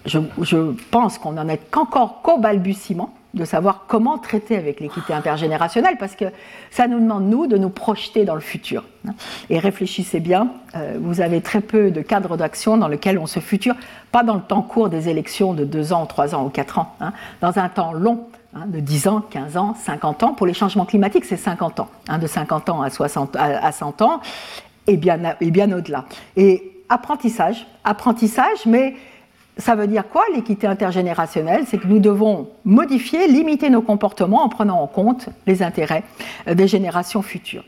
S2: je, pense qu'on n'en est qu'encore qu'au balbutiement de savoir comment traiter avec l'équité intergénérationnelle, parce que ça nous demande, nous, de nous projeter dans le futur. Et réfléchissez bien, euh, vous avez très peu de cadres d'action dans lesquels on se future, pas dans le temps court des élections de 2 ans, 3 ans ou 4 ans, hein, dans un temps long, hein, de 10 ans, 15 ans, 50 ans. Pour les changements climatiques, c'est 50 ans, hein, de 50 ans à, 60, à, 100 ans, et bien, et bien au-delà. Et apprentissage, apprentissage, mais ça veut dire quoi l'équité intergénérationnelle? C'est que nous devons modifier, limiter nos comportements en prenant en compte les intérêts euh, des générations futures.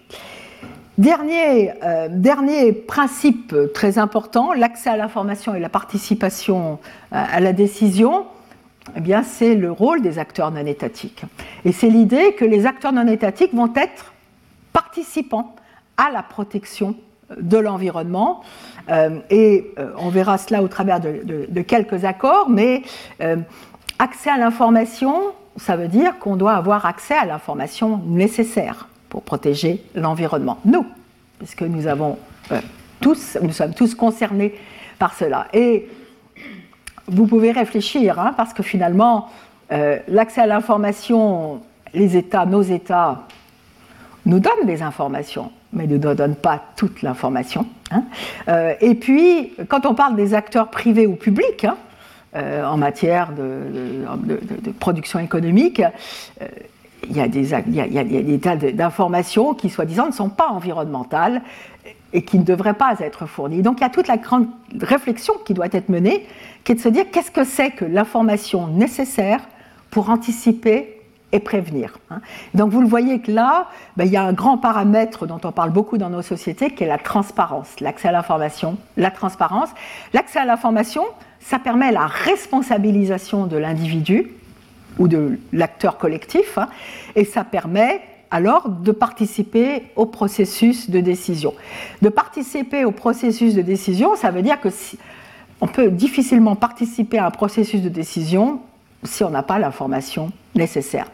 S2: Dernier, euh, dernier principe très important, l'accès à l'information et la participation euh, à la décision, eh c'est le rôle des acteurs non étatiques. Et c'est l'idée que les acteurs non étatiques vont être participants à la protection de l'environnement. Euh, et euh, on verra cela au travers de, quelques accords, mais euh, accès à l'information, ça veut dire qu'on doit avoir accès à l'information nécessaire pour protéger l'environnement. Nous, puisque nous avons tous, nous sommes tous concernés par cela. Et vous pouvez réfléchir, hein, parce que finalement, l'accès à l'information, les États, nos États, nous donnent des informations mais ne donne pas toute l'information. Hein. Euh, et puis, quand on parle des acteurs privés ou publics, hein, euh, en matière de, production économique, il y, a des tas d'informations qui, soi-disant, ne sont pas environnementales et qui ne devraient pas être fournies. Donc il y a toute la grande réflexion qui doit être menée, qui est de se dire qu'est-ce que c'est que l'information nécessaire pour anticiper et prévenir. Hein. Donc vous le voyez que là, ben, il y a un grand paramètre dont on parle beaucoup dans nos sociétés qui est la transparence, l'accès à l'information, la transparence. L'accès à l'information, ça permet la responsabilisation de l'individu ou de l'acteur collectif, hein, et ça permet alors de participer au processus de décision. De participer au processus de décision, ça veut dire que si, on peut difficilement participer à un processus de décision si on n'a pas l'information nécessaire.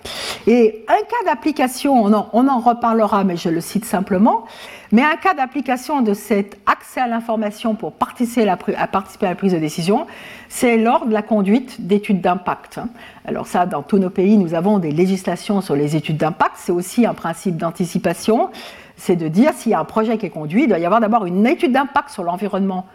S2: Et un cas d'application, on, en reparlera, mais je le cite simplement, mais un cas d'application de cet accès à l'information pour participer à, participer à la prise de décision, c'est lors de la conduite d'études d'impact. Alors ça, dans tous nos pays, nous avons des législations sur les études d'impact, c'est aussi un principe d'anticipation, c'est de dire s'il y a un projet qui est conduit, il doit y avoir d'abord une étude d'impact sur l'environnement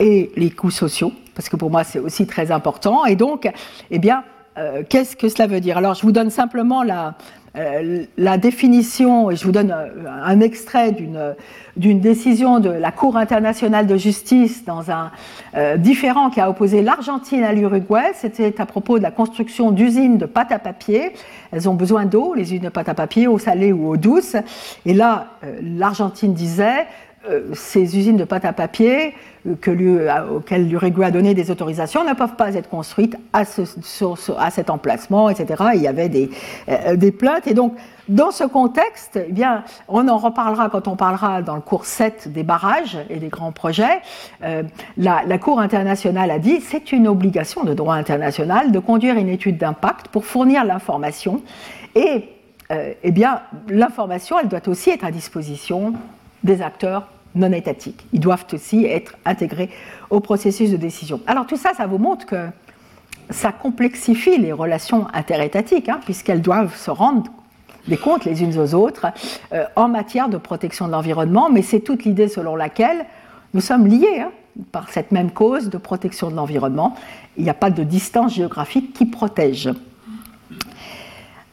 S2: et les coûts sociaux, parce que pour moi c'est aussi très important. Et donc, eh bien, euh, qu'est-ce que cela veut dire? Alors, je vous donne simplement la, euh, définition, et je vous donne euh, un, extrait d'une, décision de la Cour internationale de justice dans un différent qui a opposé l'Argentine à l'Uruguay. C'était à propos de la construction d'usines de pâte à papier. Elles ont besoin d'eau, les usines de pâte à papier, eau salée ou eau douce. Et là, l'Argentine disait euh, ces usines de pâte à papier euh, que auxquelles l'Uruguay a donné des autorisations ne peuvent pas être construites à, cet emplacement, etc. il y avait des, euh, des, plaintes. Et donc, dans ce contexte, eh bien, on en reparlera quand on parlera dans le cours 7 des barrages et des grands projets. la, Cour internationale a dit c'est une obligation de droit international de conduire une étude d'impact pour fournir l'information. Et eh bien, l'information, elle doit aussi être à disposition des acteurs non étatiques. Ils doivent aussi être intégrés au processus de décision. Alors tout ça, ça vous montre que ça complexifie les relations interétatiques, hein, puisqu'elles doivent se rendre des comptes les unes aux autres euh, en matière de protection de l'environnement, mais c'est toute l'idée selon laquelle nous sommes liés hein, par cette même cause de protection de l'environnement. Il n'y a pas de distance géographique qui protège.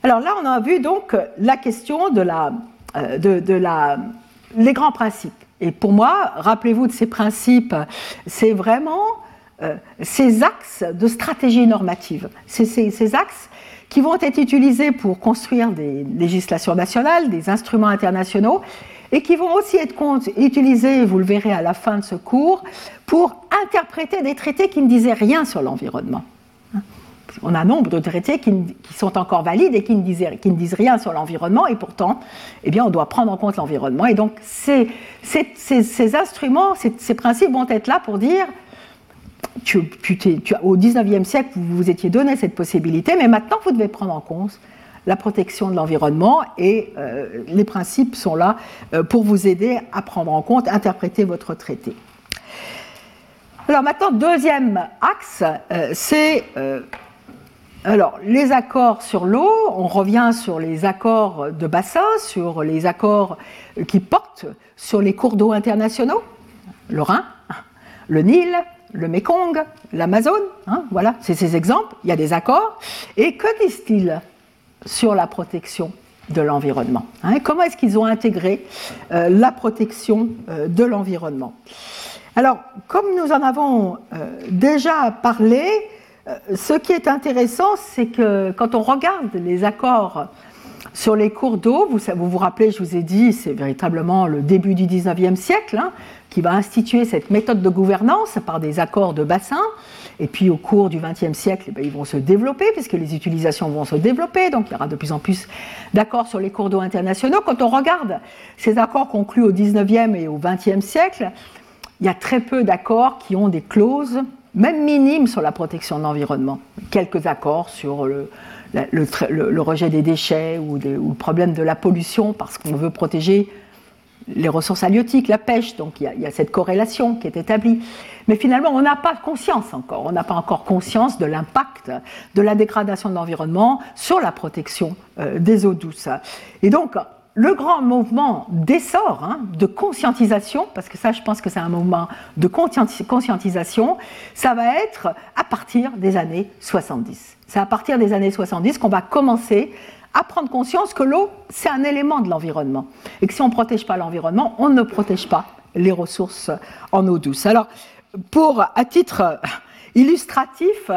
S2: Alors là, on a vu donc la question de la, euh, de la les grands principes. Et pour moi, rappelez-vous de ces principes, c'est vraiment euh, ces axes de stratégie normative. C'est ces, axes qui vont être utilisés pour construire des législations nationales, des instruments internationaux, et qui vont aussi être utilisés, vous le verrez à la fin de ce cours, pour interpréter des traités qui ne disaient rien sur l'environnement on a nombre de traités qui, sont encore valides et qui ne, disent, rien sur l'environnement, et pourtant, eh bien, on doit prendre en compte l'environnement. Et donc, ces, instruments, ces, principes vont être là pour dire, au 19e siècle, vous vous étiez donné cette possibilité, mais maintenant, vous devez prendre en compte la protection de l'environnement et euh, les principes sont là euh, pour vous aider à prendre en compte, interpréter votre traité. Alors maintenant, deuxième axe, euh, c'est alors, les accords sur l'eau, on revient sur les accords de bassin, sur les accords qui portent sur les cours d'eau internationaux, le Rhin, le Nil, le Mekong, l'Amazone, hein, voilà, c'est ces exemples, il y a des accords. Et que disent-ils sur la protection de l'environnement hein? Comment est-ce qu'ils ont intégré euh, la protection euh, de l'environnement? Alors, comme nous en avons euh, déjà parlé, ce qui est intéressant, c'est que quand on regarde les accords sur les cours d'eau, vous, vous, rappelez, je vous ai dit, c'est véritablement le début du 19e siècle hein, qui va instituer cette méthode de gouvernance par des accords de bassin. Et puis au cours du 20e siècle, eh ils vont se développer puisque les utilisations vont se développer. Donc il y aura de plus en plus d'accords sur les cours d'eau internationaux. Quand on regarde ces accords conclus au 19e et au 20e siècle, il y a très peu d'accords qui ont des clauses même minime sur la protection de l'environnement. Quelques accords sur le, rejet des déchets ou, le problème de la pollution parce qu'on veut protéger les ressources halieutiques, la pêche, donc il y, a, cette corrélation qui est établie. Mais finalement, on n'a pas conscience encore, on n'a pas encore conscience de l'impact de la dégradation de l'environnement sur la protection euh, des eaux douces. Et donc, le grand mouvement d'essor, hein, de conscientisation, parce que ça je pense que c'est un mouvement de conscientisation, ça va être à partir des années 70. C'est à partir des années 70 qu'on va commencer à prendre conscience que l'eau, c'est un élément de l'environnement. Et que si on ne protège pas l'environnement, on ne protège pas les ressources en eau douce. Alors, pour, à titre illustratif,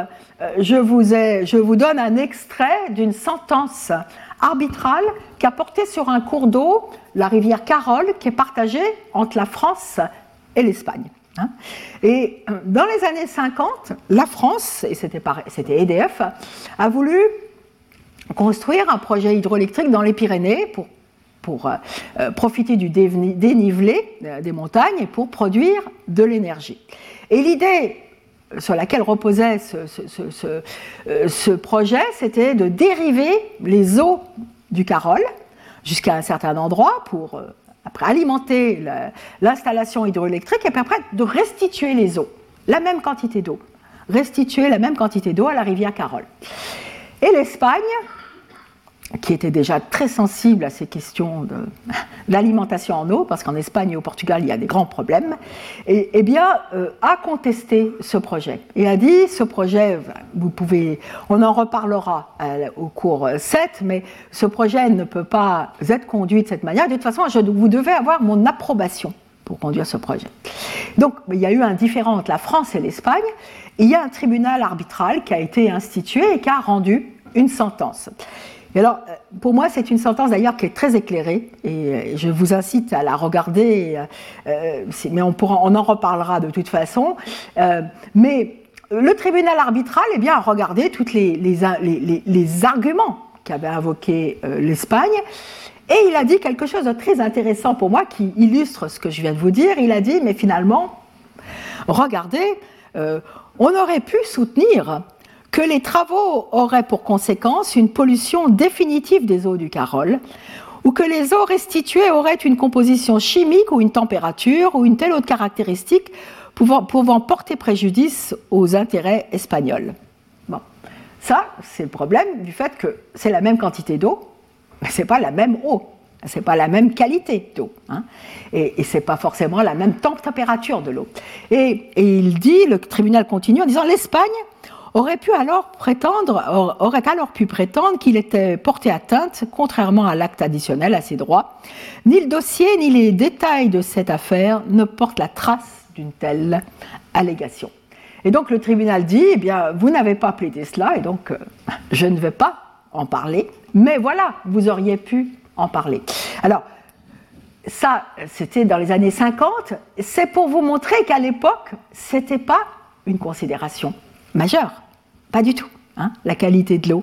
S2: je vous, ai, je vous donne un extrait d'une sentence arbitrale qui a porté sur un cours d'eau, la rivière Carole, qui est partagée entre la France et l'Espagne. Hein. Et dans les années 50, la France, et c'était EDF, a voulu construire un projet hydroélectrique dans les Pyrénées pour, euh, euh, profiter du dénivelé euh, des montagnes et pour produire de l'énergie. Et l'idée sur laquelle reposait ce, ce projet, c'était de dériver les eaux du Carole jusqu'à un certain endroit pour après alimenter l'installation hydroélectrique et puis après de restituer les eaux, la même quantité d'eau, restituer la même quantité d'eau à la rivière Carole. Et l'Espagne qui était déjà très sensible à ces questions d'alimentation en eau, parce qu'en Espagne et au Portugal, il y a des grands problèmes, et, eh bien, euh, a contesté ce projet et a dit ce projet, vous pouvez, on en reparlera euh, au cours 7, mais ce projet ne peut pas être conduit de cette manière. De toute façon, vous devez avoir mon approbation pour conduire ce projet. Donc, il y a eu un différent entre la France et l'Espagne. Il y a un tribunal arbitral qui a été institué et qui a rendu une sentence alors, euh, pour moi, c'est une sentence d'ailleurs qui est très éclairée, et euh, je vous incite à la regarder, euh, mais on, en reparlera de toute façon. mais le tribunal arbitral eh bien, a regardé tous les, arguments qu'avait invoqués l'Espagne, et il a dit quelque chose de très intéressant pour moi qui illustre ce que je viens de vous dire. Il a dit, mais finalement, regardez, on aurait pu soutenir que les travaux auraient pour conséquence une pollution définitive des eaux du Carole, ou que les eaux restituées auraient une composition chimique ou une température ou une telle autre caractéristique pouvant, porter préjudice aux intérêts espagnols. Bon. Ça, c'est le problème du fait que c'est la même quantité d'eau, mais ce n'est pas la même eau, ce n'est pas la même qualité d'eau, hein. et, et ce n'est pas forcément la même température de l'eau. Et il dit, le tribunal continue en disant l'Espagne aurait pu alors prétendre, aurait alors pu prétendre qu'il était porté atteinte, contrairement à l'acte additionnel, à ses droits. Ni le dossier ni les détails de cette affaire ne portent la trace d'une telle allégation. Et donc le tribunal dit, eh bien, vous n'avez pas plaidé cela, et donc euh, je ne vais pas en parler, mais voilà, vous auriez pu en parler. Alors, ça, c'était dans les années 50, c'est pour vous montrer qu'à l'époque, ce n'était pas une considération majeure. Pas du tout. Hein, la qualité de l'eau,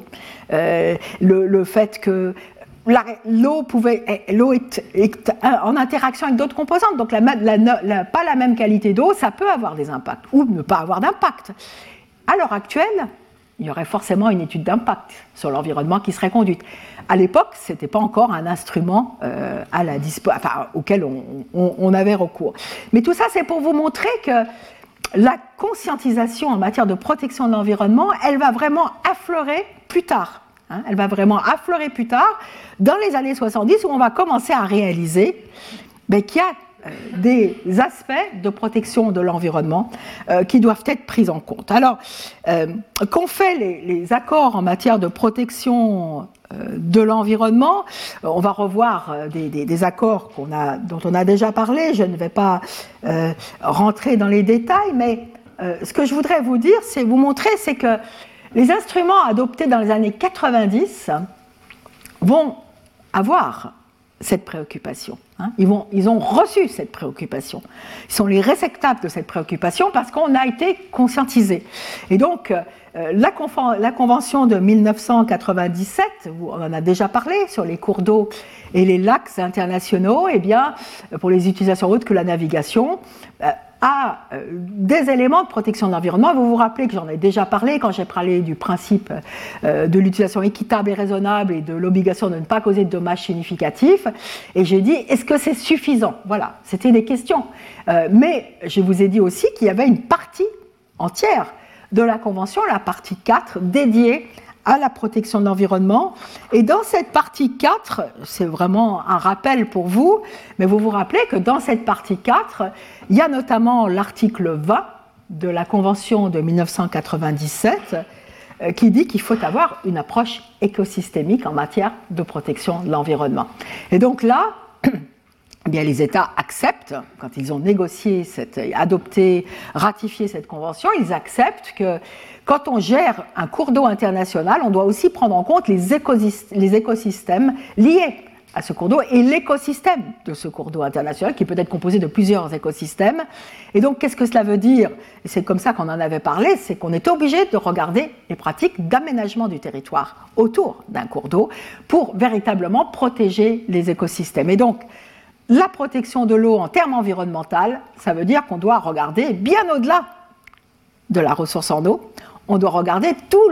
S2: euh, le, fait que l'eau pouvait, l'eau est, en interaction avec d'autres composantes, donc pas la même qualité d'eau, ça peut avoir des impacts ou ne pas avoir d'impact. À l'heure actuelle, il y aurait forcément une étude d'impact sur l'environnement qui serait conduite. À l'époque, ce n'était pas encore un instrument euh, auquel on, avait recours. Mais tout ça, c'est pour vous montrer que la conscientisation en matière de protection de l'environnement, elle va vraiment affleurer plus tard. Hein. elle va vraiment affleurer plus tard, dans les années 70, où on va commencer à réaliser ben, qu'il y a des aspects de protection de l'environnement euh, qui doivent être pris en compte. Alors, euh, qu'ont fait les, accords en matière de protection de l'environnement? On va revoir des, accords dont on a déjà parlé, je ne vais pas rentrer dans les détails, mais ce que je voudrais vous dire, c'est vous montrer, c'est que les instruments adoptés dans les années 90 vont avoir cette préoccupation. Hein. Ils, vont, ils, ont reçu cette préoccupation. Ils sont les réceptacles de cette préoccupation parce qu'on a été conscientisé. Et donc, euh, la, Convention de 1997, on en a déjà parlé sur les cours d'eau et les lacs internationaux, eh bien, pour les utilisations autres que la navigation, euh, à euh, des éléments de protection de l'environnement. Vous vous rappelez que j'en ai déjà parlé quand j'ai parlé du principe euh, de l'utilisation équitable et raisonnable et de l'obligation de ne pas causer de dommages significatifs. Et j'ai dit, est-ce que c'est suffisant? Voilà, c'était des questions. Euh, mais je vous ai dit aussi qu'il y avait une partie entière de la Convention, la partie 4, dédiée à la protection de l'environnement. Et dans cette partie 4, c'est vraiment un rappel pour vous, mais vous vous rappelez que dans cette partie 4, il y a notamment l'article 20 de la Convention de 1997 euh, qui dit qu'il faut avoir une approche écosystémique en matière de protection de l'environnement. Et donc là, eh bien, les États acceptent, quand ils ont négocié, cette, adopté, ratifié cette convention, ils acceptent que quand on gère un cours d'eau international, on doit aussi prendre en compte les, écosystèmes liés à ce cours d'eau et l'écosystème de ce cours d'eau international qui peut être composé de plusieurs écosystèmes. Et donc, qu'est-ce que cela veut dire? C'est comme ça qu'on en avait parlé, c'est qu'on est obligé de regarder les pratiques d'aménagement du territoire autour d'un cours d'eau pour véritablement protéger les écosystèmes. Et donc, la protection de l'eau en termes environnementaux, ça veut dire qu'on doit regarder bien au-delà de la ressource en eau, on doit regarder tout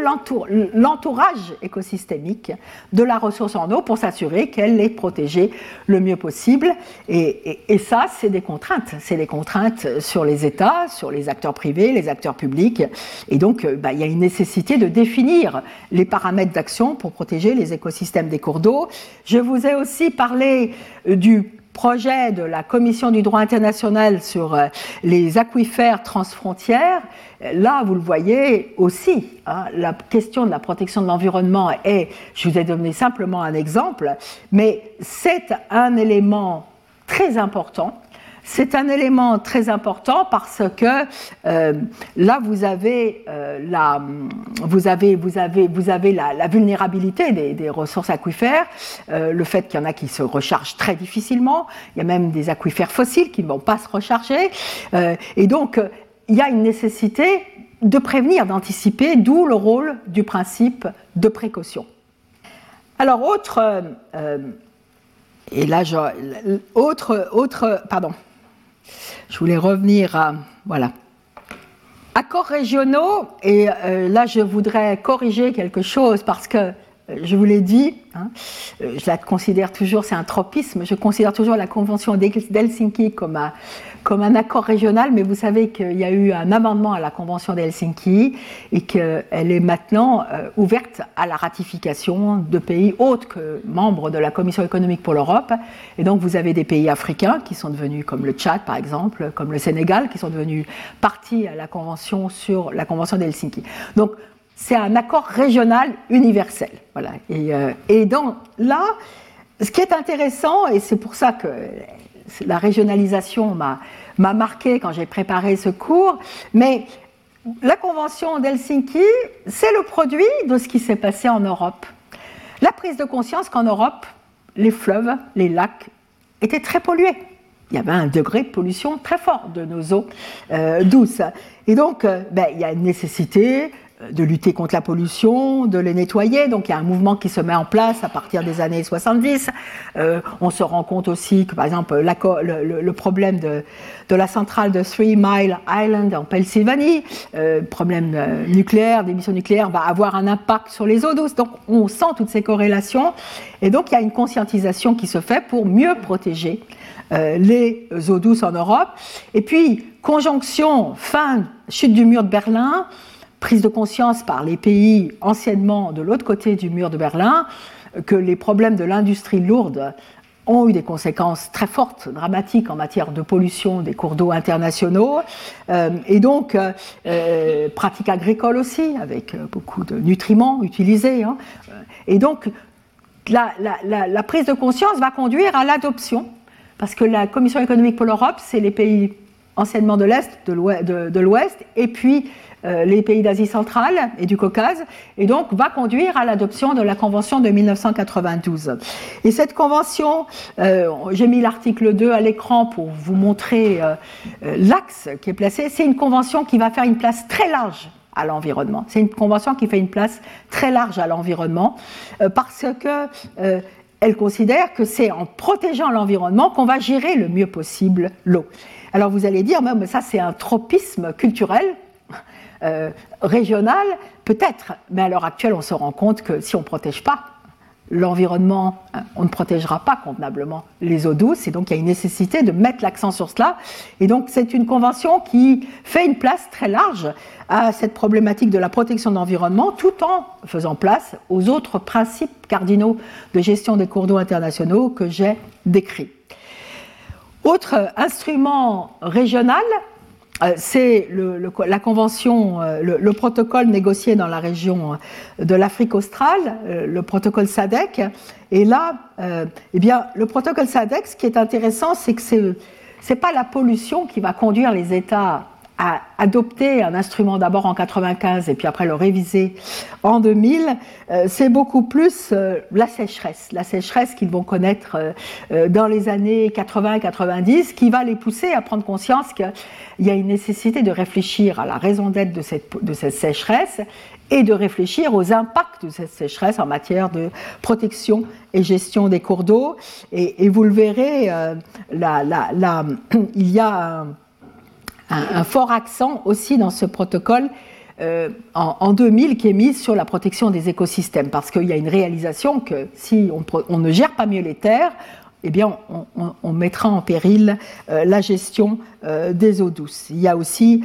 S2: l'entourage écosystémique de la ressource en eau pour s'assurer qu'elle est protégée le mieux possible. Et, ça, c'est des contraintes. C'est des contraintes sur les États, sur les acteurs privés, les acteurs publics. Et donc, euh, bah, il y a une nécessité de définir les paramètres d'action pour protéger les écosystèmes des cours d'eau. Je vous ai aussi parlé euh, du projet de la Commission du droit international sur euh, les aquifères transfrontières, là, vous le voyez aussi, hein, la question de la protection de l'environnement est, je vous ai donné simplement un exemple, mais c'est un élément très important c'est un élément très important parce que euh, là, vous avez, euh, la, vous avez, avez la, vulnérabilité des, ressources aquifères, euh, le fait qu'il y en a qui se rechargent très difficilement, il y a même des aquifères fossiles qui ne vont pas se recharger, et donc il y a une nécessité de prévenir, d'anticiper, d'où le rôle du principe de précaution. Alors, autre, et là, je, autre, autre, pardon, je voulais revenir à. Voilà. Accords régionaux, et euh, là je voudrais corriger quelque chose parce que je vous l'ai dit, hein, je la considère toujours, c'est un tropisme, je considère toujours la Convention d'Helsinki comme un, comme un accord régional, mais vous savez qu'il y a eu un amendement à la Convention d'Helsinki et qu'elle est maintenant euh, ouverte à la ratification de pays autres que membres de la Commission économique pour l'Europe. Et donc vous avez des pays africains qui sont devenus, comme le Tchad par exemple, comme le Sénégal, qui sont devenus partis à la Convention sur la Convention d'Helsinki. Donc c'est un accord régional universel. Voilà. Et, euh, et donc là, ce qui est intéressant, et c'est pour ça que la régionalisation m'a marqué quand j'ai préparé ce cours, mais la Convention d'Helsinki, c'est le produit de ce qui s'est passé en Europe. La prise de conscience qu'en Europe, les fleuves, les lacs étaient très pollués. Il y avait un degré de pollution très fort de nos eaux euh, douces. Et donc, euh, ben, il y a une nécessité de lutter contre la pollution, de les nettoyer. Donc il y a un mouvement qui se met en place à partir des années 70. Euh, on se rend compte aussi que par exemple le, le, problème de, de, la centrale de Three Mile Island en Pennsylvanie, euh, problème euh, nucléaire, d'émissions nucléaires, va avoir un impact sur les eaux douces. Donc on sent toutes ces corrélations. Et donc il y a une conscientisation qui se fait pour mieux protéger euh, les eaux douces en Europe. Et puis conjonction, fin, chute du mur de Berlin, prise de conscience par les pays anciennement de l'autre côté du mur de Berlin que les problèmes de l'industrie lourde ont eu des conséquences très fortes, dramatiques en matière de pollution des cours d'eau internationaux, euh, et donc euh, euh, pratiques agricoles aussi, avec beaucoup de nutriments utilisés. Hein. Et donc la, la, prise de conscience va conduire à l'adoption, parce que la Commission économique pour l'Europe, c'est les pays anciennement de l'Est, de l'Ouest, et puis euh, les pays d'Asie centrale et du Caucase, et donc va conduire à l'adoption de la Convention de 1992. Et cette Convention, euh, j'ai mis l'article 2 à l'écran pour vous montrer euh, l'axe qui est placé, c'est une Convention qui va faire une place très large à l'environnement. C'est une convention qui fait une place très large à l'environnement parce que elle considère que c'est en protégeant l'environnement qu'on va gérer le mieux possible l'eau. Alors vous allez dire, mais ça c'est un tropisme culturel, euh, peut-être, mais à l'heure actuelle, on se rend compte que si on ne protège pas l'environnement, on ne protégera pas convenablement les eaux douces, et donc il y a une nécessité de mettre l'accent sur cela. Et donc c'est une convention qui fait une place très large à cette problématique de la protection de l'environnement, tout en faisant place aux autres principes cardinaux de gestion des cours d'eau internationaux que j'ai décrits. Autre instrument régional, c'est la convention, le, protocole négocié dans la région de l'Afrique australe, le protocole SADC. Et là, eh bien, le protocole SADC, ce qui est intéressant, c'est que c'est n'est pas la pollution qui va conduire les États à adopter un instrument d'abord en 95 et puis après le réviser en 2000, euh, c'est beaucoup plus euh, la sécheresse, la sécheresse qu'ils vont connaître euh, dans les années 80-90, qui va les pousser à prendre conscience qu'il y a une nécessité de réfléchir à la raison d'être de cette, de cette sécheresse et de réfléchir aux impacts de cette sécheresse en matière de protection et gestion des cours d'eau. Et, vous le verrez, il y a un, fort accent aussi dans ce protocole euh, en, 2000 qui est mis sur la protection des écosystèmes, parce qu'il y a une réalisation que si on, ne gère pas mieux les terres, eh bien, on, mettra en péril euh, la gestion euh, des eaux douces. Il y a aussi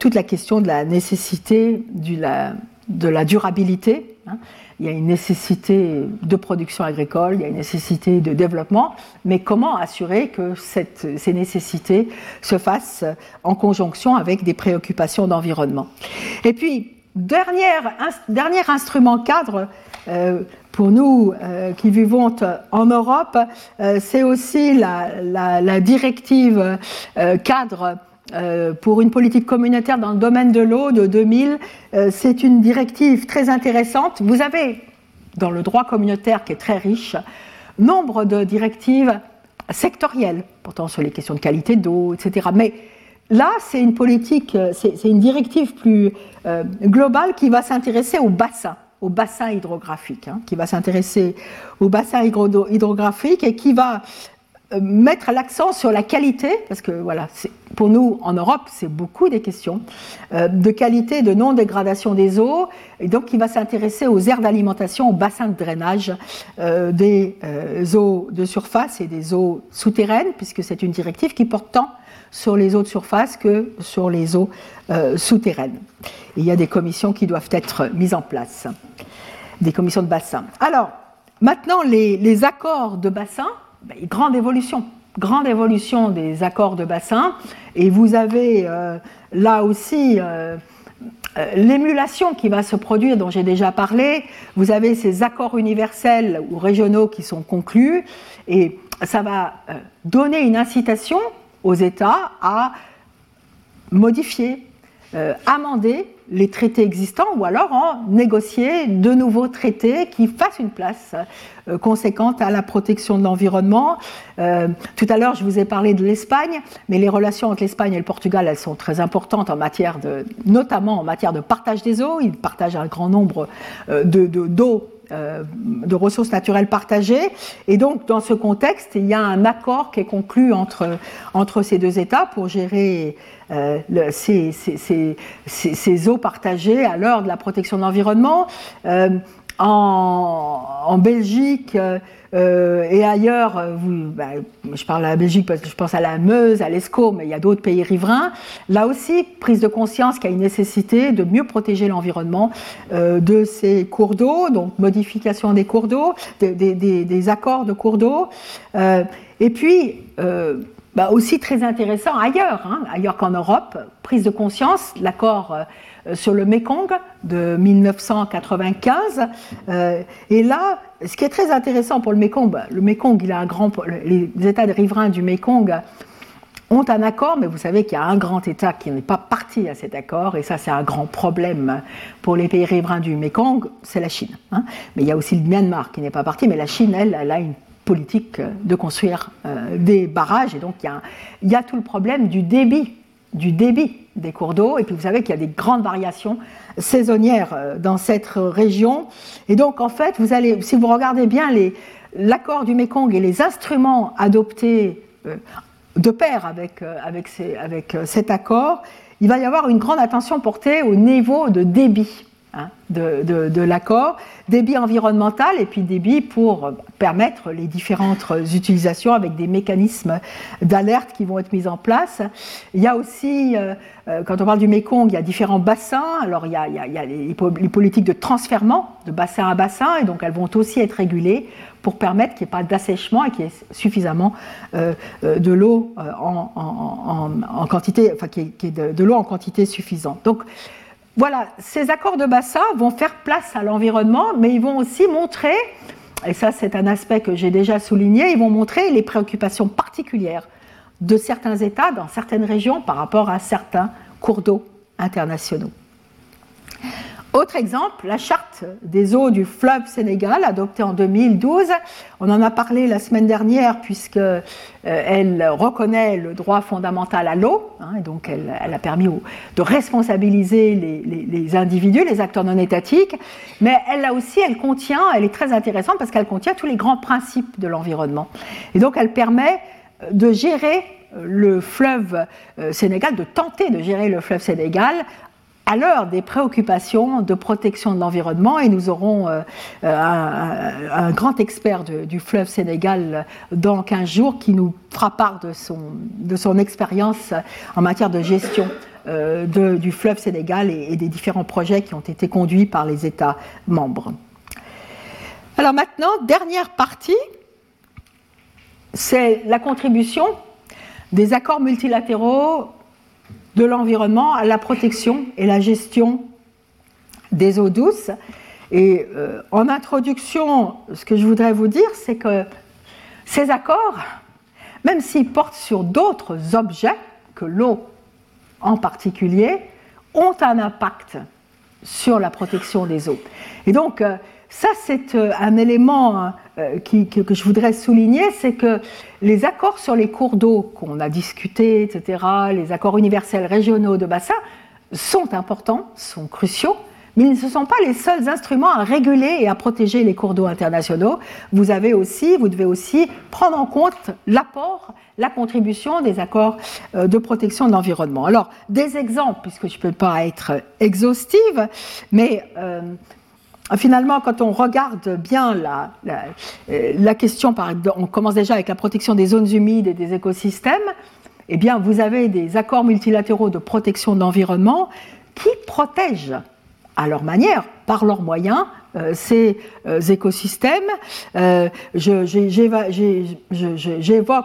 S2: toute la question de la nécessité de la durabilité. Hein il y a une nécessité de production agricole, il y a une nécessité de développement, mais comment assurer que ces nécessités se fassent en conjonction avec des préoccupations d'environnement? Et puis, dernier, instrument cadre euh, pour nous euh, qui vivons en Europe, euh, c'est aussi la directive cadre euh, pour une politique communautaire dans le domaine de l'eau de 2000. Euh, c'est une directive très intéressante. Vous avez, dans le droit communautaire qui est très riche, nombre de directives sectorielles, pourtant sur les questions de qualité d'eau, etc. Mais là, c'est une politique, c'est une directive plus euh, globale qui va s'intéresser au bassin au bassin hydrographique, hein, qui va s'intéresser au bassin hydrographique et qui va euh, mettre l'accent sur la qualité, parce que voilà, pour nous en Europe, c'est beaucoup des questions euh, de qualité, de non-dégradation des eaux, et donc il va s'intéresser aux aires d'alimentation, aux bassins de drainage euh, des eaux de surface et des eaux souterraines, puisque c'est une directive qui porte tant sur les eaux de surface que sur les eaux souterraines. il y a des commissions qui doivent être mises en place, des commissions de bassin. Alors, maintenant, les, les accords de bassin, ben, grande évolution, grande évolution des accords de bassin. Et vous avez euh, là aussi euh, euh, l'émulation qui va se produire, dont j'ai déjà parlé. Vous avez ces accords universels ou régionaux qui sont conclus, et ça va donner une incitation aux États à modifier, amender les traités existants ou alors en négocier de nouveaux traités qui fassent une place euh, conséquente à la protection de l'environnement. Euh, tout à l'heure, je vous ai parlé de l'Espagne, mais les relations entre l'Espagne et le Portugal, elles sont très importantes en matière de, notamment en matière de partage des eaux. Ils partagent un grand nombre euh, de ressources naturelles partagées. Et donc, dans ce contexte, il y a un accord qui est conclu entre, ces deux États pour gérer euh, ces, eaux partagées à l'heure de la protection de l'environnement. Euh, en, Belgique euh, et ailleurs, vous, bah, je parle à la Belgique parce que je pense à la Meuse, à l'Escaut, mais il y a d'autres pays riverains. Là aussi, prise de conscience qu'il y a une nécessité de mieux protéger l'environnement de ces cours d'eau, donc modification des cours d'eau, des, accords de cours d'eau. et puis, bah, aussi très intéressant ailleurs, hein, ailleurs qu'en Europe, prise de conscience, l'accord euh, sur le Mekong de 1995. Euh, et là, ce qui est très intéressant pour le Mekong, bah, le Mekong, il a un grand, les États de riverains du Mekong ont un accord, mais vous savez qu'il y a un grand État qui n'est pas parti à cet accord, et ça c'est un grand problème pour les pays riverains du Mekong, c'est la Chine. Hein. Mais il y a aussi le Myanmar qui n'est pas parti, mais la Chine, elle, elle a une politique de construire euh, des barrages. Et donc, il y, a, tout le problème du débit, du débit des cours d'eau. Et puis, vous savez qu'il y a des grandes variations saisonnières euh, dans cette région. Et donc, en fait, vous allez, si vous regardez bien l'accord du Mekong et les instruments adoptés euh, de pair avec, avec, avec cet accord, il va y avoir une grande attention portée au niveau de débit. Hein, de, l'accord, débit environnemental et puis débit pour permettre les différentes utilisations avec des mécanismes d'alerte qui vont être mis en place. Il y a aussi, euh, euh, quand on parle du Mékong, il y a différents bassins. Alors il y a, les, politiques de transfert de bassin à bassin et donc elles vont aussi être régulées pour permettre qu'il n'y ait pas d'assèchement et qu'il y ait suffisamment euh, de l'eau en, quantité, enfin qu'il y de l'eau en quantité suffisante. Donc voilà, ces accords de bassin vont faire place à l'environnement, mais ils vont aussi montrer, et ça c'est un aspect que j'ai déjà souligné, ils vont montrer les préoccupations particulières de certains États dans certaines régions par rapport à certains cours d'eau internationaux. Autre exemple, la charte des eaux du fleuve Sénégal, adoptée en 2012. On en a parlé la semaine dernière puisqu'elle euh, elle reconnaît le droit fondamental à l'eau, hein, donc elle, a permis de responsabiliser les, individus, les acteurs non étatiques. Mais elle a aussi, elle contient, elle est très intéressante parce qu'elle contient tous les grands principes de l'environnement. Et donc elle permet de gérer le fleuve euh, Sénégal, de tenter de gérer le fleuve Sénégal à l'heure des préoccupations de protection de l'environnement et nous aurons euh, euh, un, grand expert du fleuve Sénégal dans 15 jours qui nous fera part de son, expérience en matière de gestion euh, du fleuve Sénégal et, des différents projets qui ont été conduits par les États membres. Alors maintenant, dernière partie, c'est la contribution des accords multilatéraux de l'environnement à la protection et la gestion des eaux douces. Et euh, en introduction, ce que je voudrais vous dire, c'est que ces accords, même s'ils portent sur d'autres objets que l'eau en particulier, ont un impact sur la protection des eaux. Et donc, euh, ça, c'est euh, un élément euh, que, je voudrais souligner, c'est que les accords sur les cours d'eau qu'on a discutés, etc., les accords universels régionaux de bassin, sont importants, sont cruciaux, mais ce ne sont pas les seuls instruments à réguler et à protéger les cours d'eau internationaux. Vous avez aussi, vous devez aussi prendre en compte l'apport, la contribution des accords euh, de protection de l'environnement. Alors, des exemples, puisque je ne peux pas être exhaustive, mais finalement, quand on regarde bien la, la, question, on commence déjà avec la protection des zones humides et des écosystèmes, eh bien, vous avez des accords multilatéraux de protection de l'environnement qui protègent à leur manière, par leurs moyens, euh, ces euh, écosystèmes. Euh, j'évoque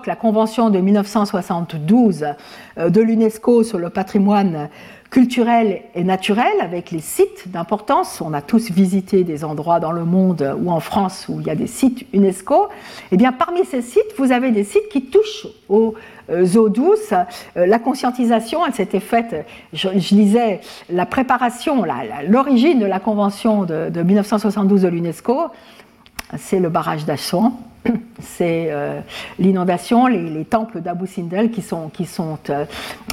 S2: la Convention de 1972 de l'UNESCO sur le patrimoine culturel et naturel avec les sites d'importance. On a tous visité des endroits dans le monde ou en France où il y a des sites UNESCO. Eh bien, parmi ces sites, vous avez des sites qui touchent aux euh, eaux douces. Euh, la conscientisation, elle s'était faite, je, lisais la préparation, l'origine de la convention de, de 1972 de l'UNESCO, c'est le barrage d'Assouan c'est euh, l'inondation, les, temples d'Abu Sindel qui sont, qui sont euh,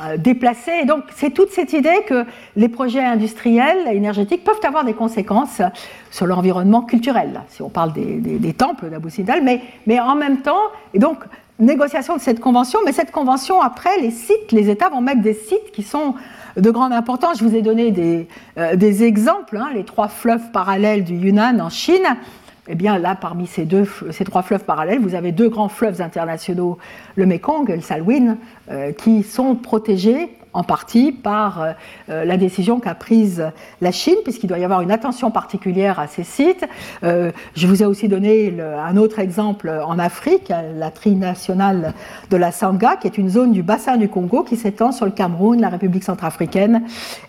S2: euh, déplacés. Et donc, c'est toute cette idée que les projets industriels énergétiques peuvent avoir des conséquences sur l'environnement culturel, si on parle des, temples d'Abu Sindel, mais, mais en même temps, et donc, négociation de cette convention, mais cette convention, après, les sites, les États vont mettre des sites qui sont de grande importance. Je vous ai donné des, des exemples, hein, les trois fleuves parallèles du Yunnan en Chine eh bien là, parmi ces, deux, ces trois fleuves parallèles, vous avez deux grands fleuves internationaux, le Mekong et le Salween, euh, qui sont protégés en partie par euh, euh, la décision qu'a prise la Chine, puisqu'il doit y avoir une attention particulière à ces sites. je vous ai aussi donné un autre exemple en Afrique, la trinationale de la Sangha, qui est une zone du bassin du Congo qui s'étend sur le Cameroun, la République centrafricaine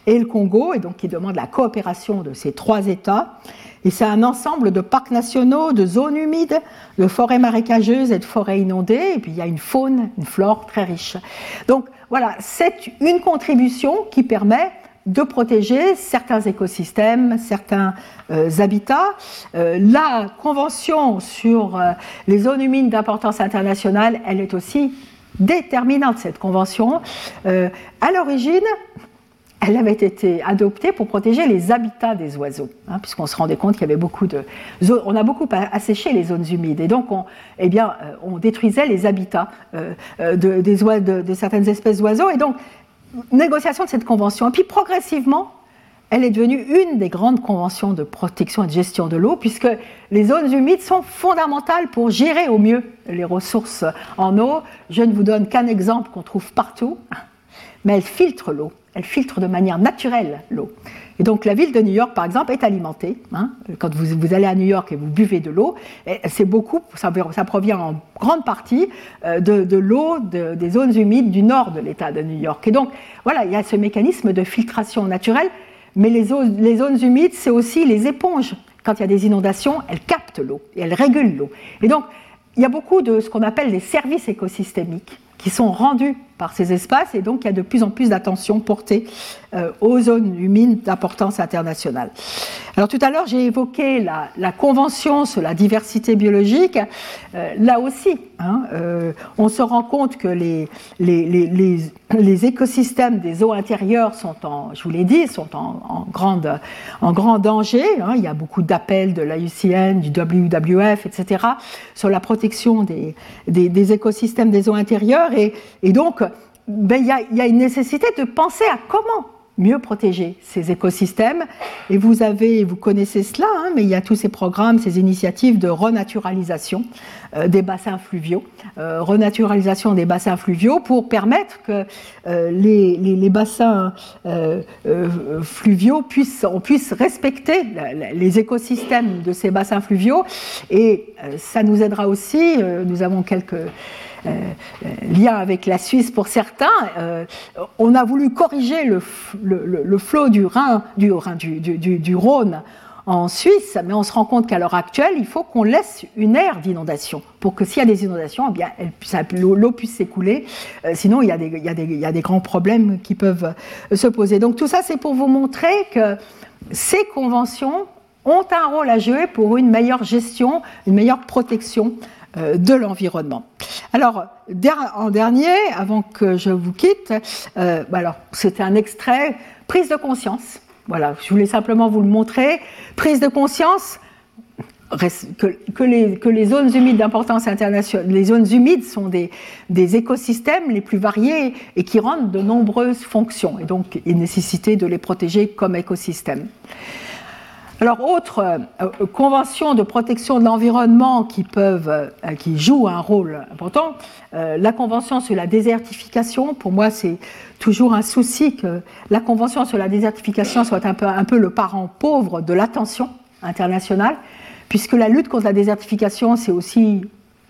S2: et le Congo, et donc qui demande la coopération de ces trois États. Et c'est un ensemble de parcs nationaux, de zones humides, de forêts marécageuses et de forêts inondées. Et puis il y a une faune, une flore très riche. Donc voilà, c'est une contribution qui permet de protéger certains écosystèmes, certains euh, habitats. Euh, la Convention sur euh, les zones humides d'importance internationale, elle est aussi déterminante, cette convention. à l'origine, elle avait été adoptée pour protéger les habitats des oiseaux, hein, puisqu'on se rendait compte qu'il y avait beaucoup de on a beaucoup asséché les zones humides, et donc on, eh bien, euh, on détruisait les habitats euh, euh, de, des de, certaines espèces d'oiseaux, et donc négociation de cette convention. Et puis progressivement, elle est devenue une des grandes conventions de protection et de gestion de l'eau, puisque les zones humides sont fondamentales pour gérer au mieux les ressources en eau. Je ne vous donne qu'un exemple qu'on trouve partout, mais elles filtrent l'eau. Elles filtrent de manière naturelle l'eau. Et donc la ville de New York, par exemple, est alimentée. Hein. quand vous, allez à New York et vous buvez de l'eau, c'est beaucoup, ça, provient en grande partie euh, de, l'eau des zones humides du nord de l'État de New York. Et donc voilà, il y a ce mécanisme de filtration naturelle, mais les zones humides, c'est aussi les éponges. Quand il y a des inondations, elles captent l'eau et elles régulent l'eau. Et donc il y a beaucoup de ce qu'on appelle des services écosystémiques qui sont rendus par ces espaces et donc il y a de plus en plus d'attention portée euh, aux zones humides d'importance internationale. Alors tout à l'heure j'ai évoqué la, convention sur la diversité biologique. Euh, là aussi, hein, euh, on se rend compte que les, les, écosystèmes des eaux intérieures sont en, je vous l'ai dit, sont en, grande, en grand danger. Hein. Il y a beaucoup d'appels de l'IUCN, du WWF, etc. sur la protection des, des, écosystèmes des eaux intérieures et, et donc ben, il y, a une nécessité de penser à comment mieux protéger ces écosystèmes. Et vous avez, vous connaissez cela, hein, mais il y a tous ces programmes, ces initiatives de renaturalisation euh, des bassins fluviaux, euh, renaturalisation des bassins fluviaux pour permettre que euh, les, bassins fluviaux puissent, on puisse respecter les écosystèmes de ces bassins fluviaux. Et ça nous aidera aussi. nous avons quelques lien avec la Suisse pour certains, euh, on a voulu corriger le, flot du Rhin, du, du, Rhône en Suisse, mais on se rend compte qu'à l'heure actuelle, il faut qu'on laisse une aire d'inondation pour que s'il y a des inondations, eh bien, l'eau puisse s'écouler. sinon, il y, a des, grands problèmes qui peuvent se poser. Donc tout ça, c'est pour vous montrer que ces conventions ont un rôle à jouer pour une meilleure gestion, une meilleure protection euh, de l'environnement. Alors, en dernier, avant que je vous quitte, euh, bah alors c'était un extrait, prise de conscience. Voilà, je voulais simplement vous le montrer. Prise de conscience que, les, zones humides d'importance internationale, les zones humides sont des, écosystèmes les plus variés et qui rendent de nombreuses fonctions. Et donc, il nécessité de les protéger comme écosystèmes. Alors, autre euh, convention de protection de l'environnement qui, peuvent, euh, qui jouent un rôle important, euh, la convention sur la désertification, pour moi, c'est toujours un souci que la convention sur la désertification soit un peu, un peu le parent pauvre de l'attention internationale, puisque la lutte contre la désertification, c'est aussi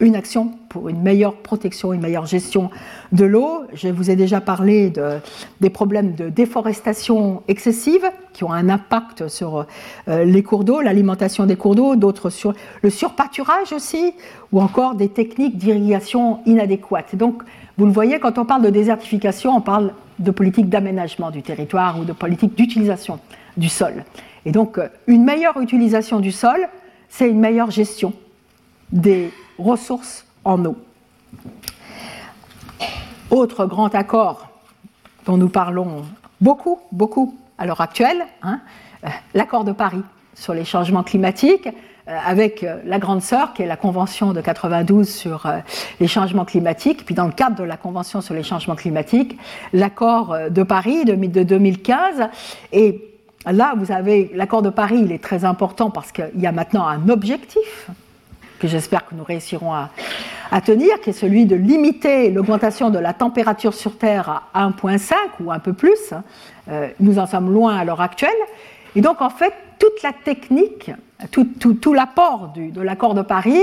S2: une action pour une meilleure protection, une meilleure gestion de l'eau. Je vous ai déjà parlé de, des problèmes de déforestation excessive qui ont un impact sur euh, les cours d'eau, l'alimentation des cours d'eau, d'autres sur le surpâturage aussi, ou encore des techniques d'irrigation inadéquates. Donc, vous le voyez, quand on parle de désertification, on parle de politique d'aménagement du territoire ou de politique d'utilisation du sol. Et donc, une meilleure utilisation du sol, c'est une meilleure gestion des ressources en eau. Autre grand accord dont nous parlons beaucoup, beaucoup à l'heure actuelle, hein, euh, l'accord de Paris sur les changements climatiques, euh, avec euh, la grande sœur qui est la Convention de 92 sur les changements climatiques, puis dans le cadre de la Convention sur les changements climatiques, l'accord de Paris de 2015. Et là, vous avez l'accord de Paris, il est très important parce qu'il y a maintenant un objectif que j'espère que nous réussirons à, tenir, qui est celui de limiter l'augmentation de la température sur Terre à 1,5 ou un peu plus. Euh, nous en sommes loin à l'heure actuelle. Et donc, en fait, toute la technique, tout, l'apport de l'accord de Paris,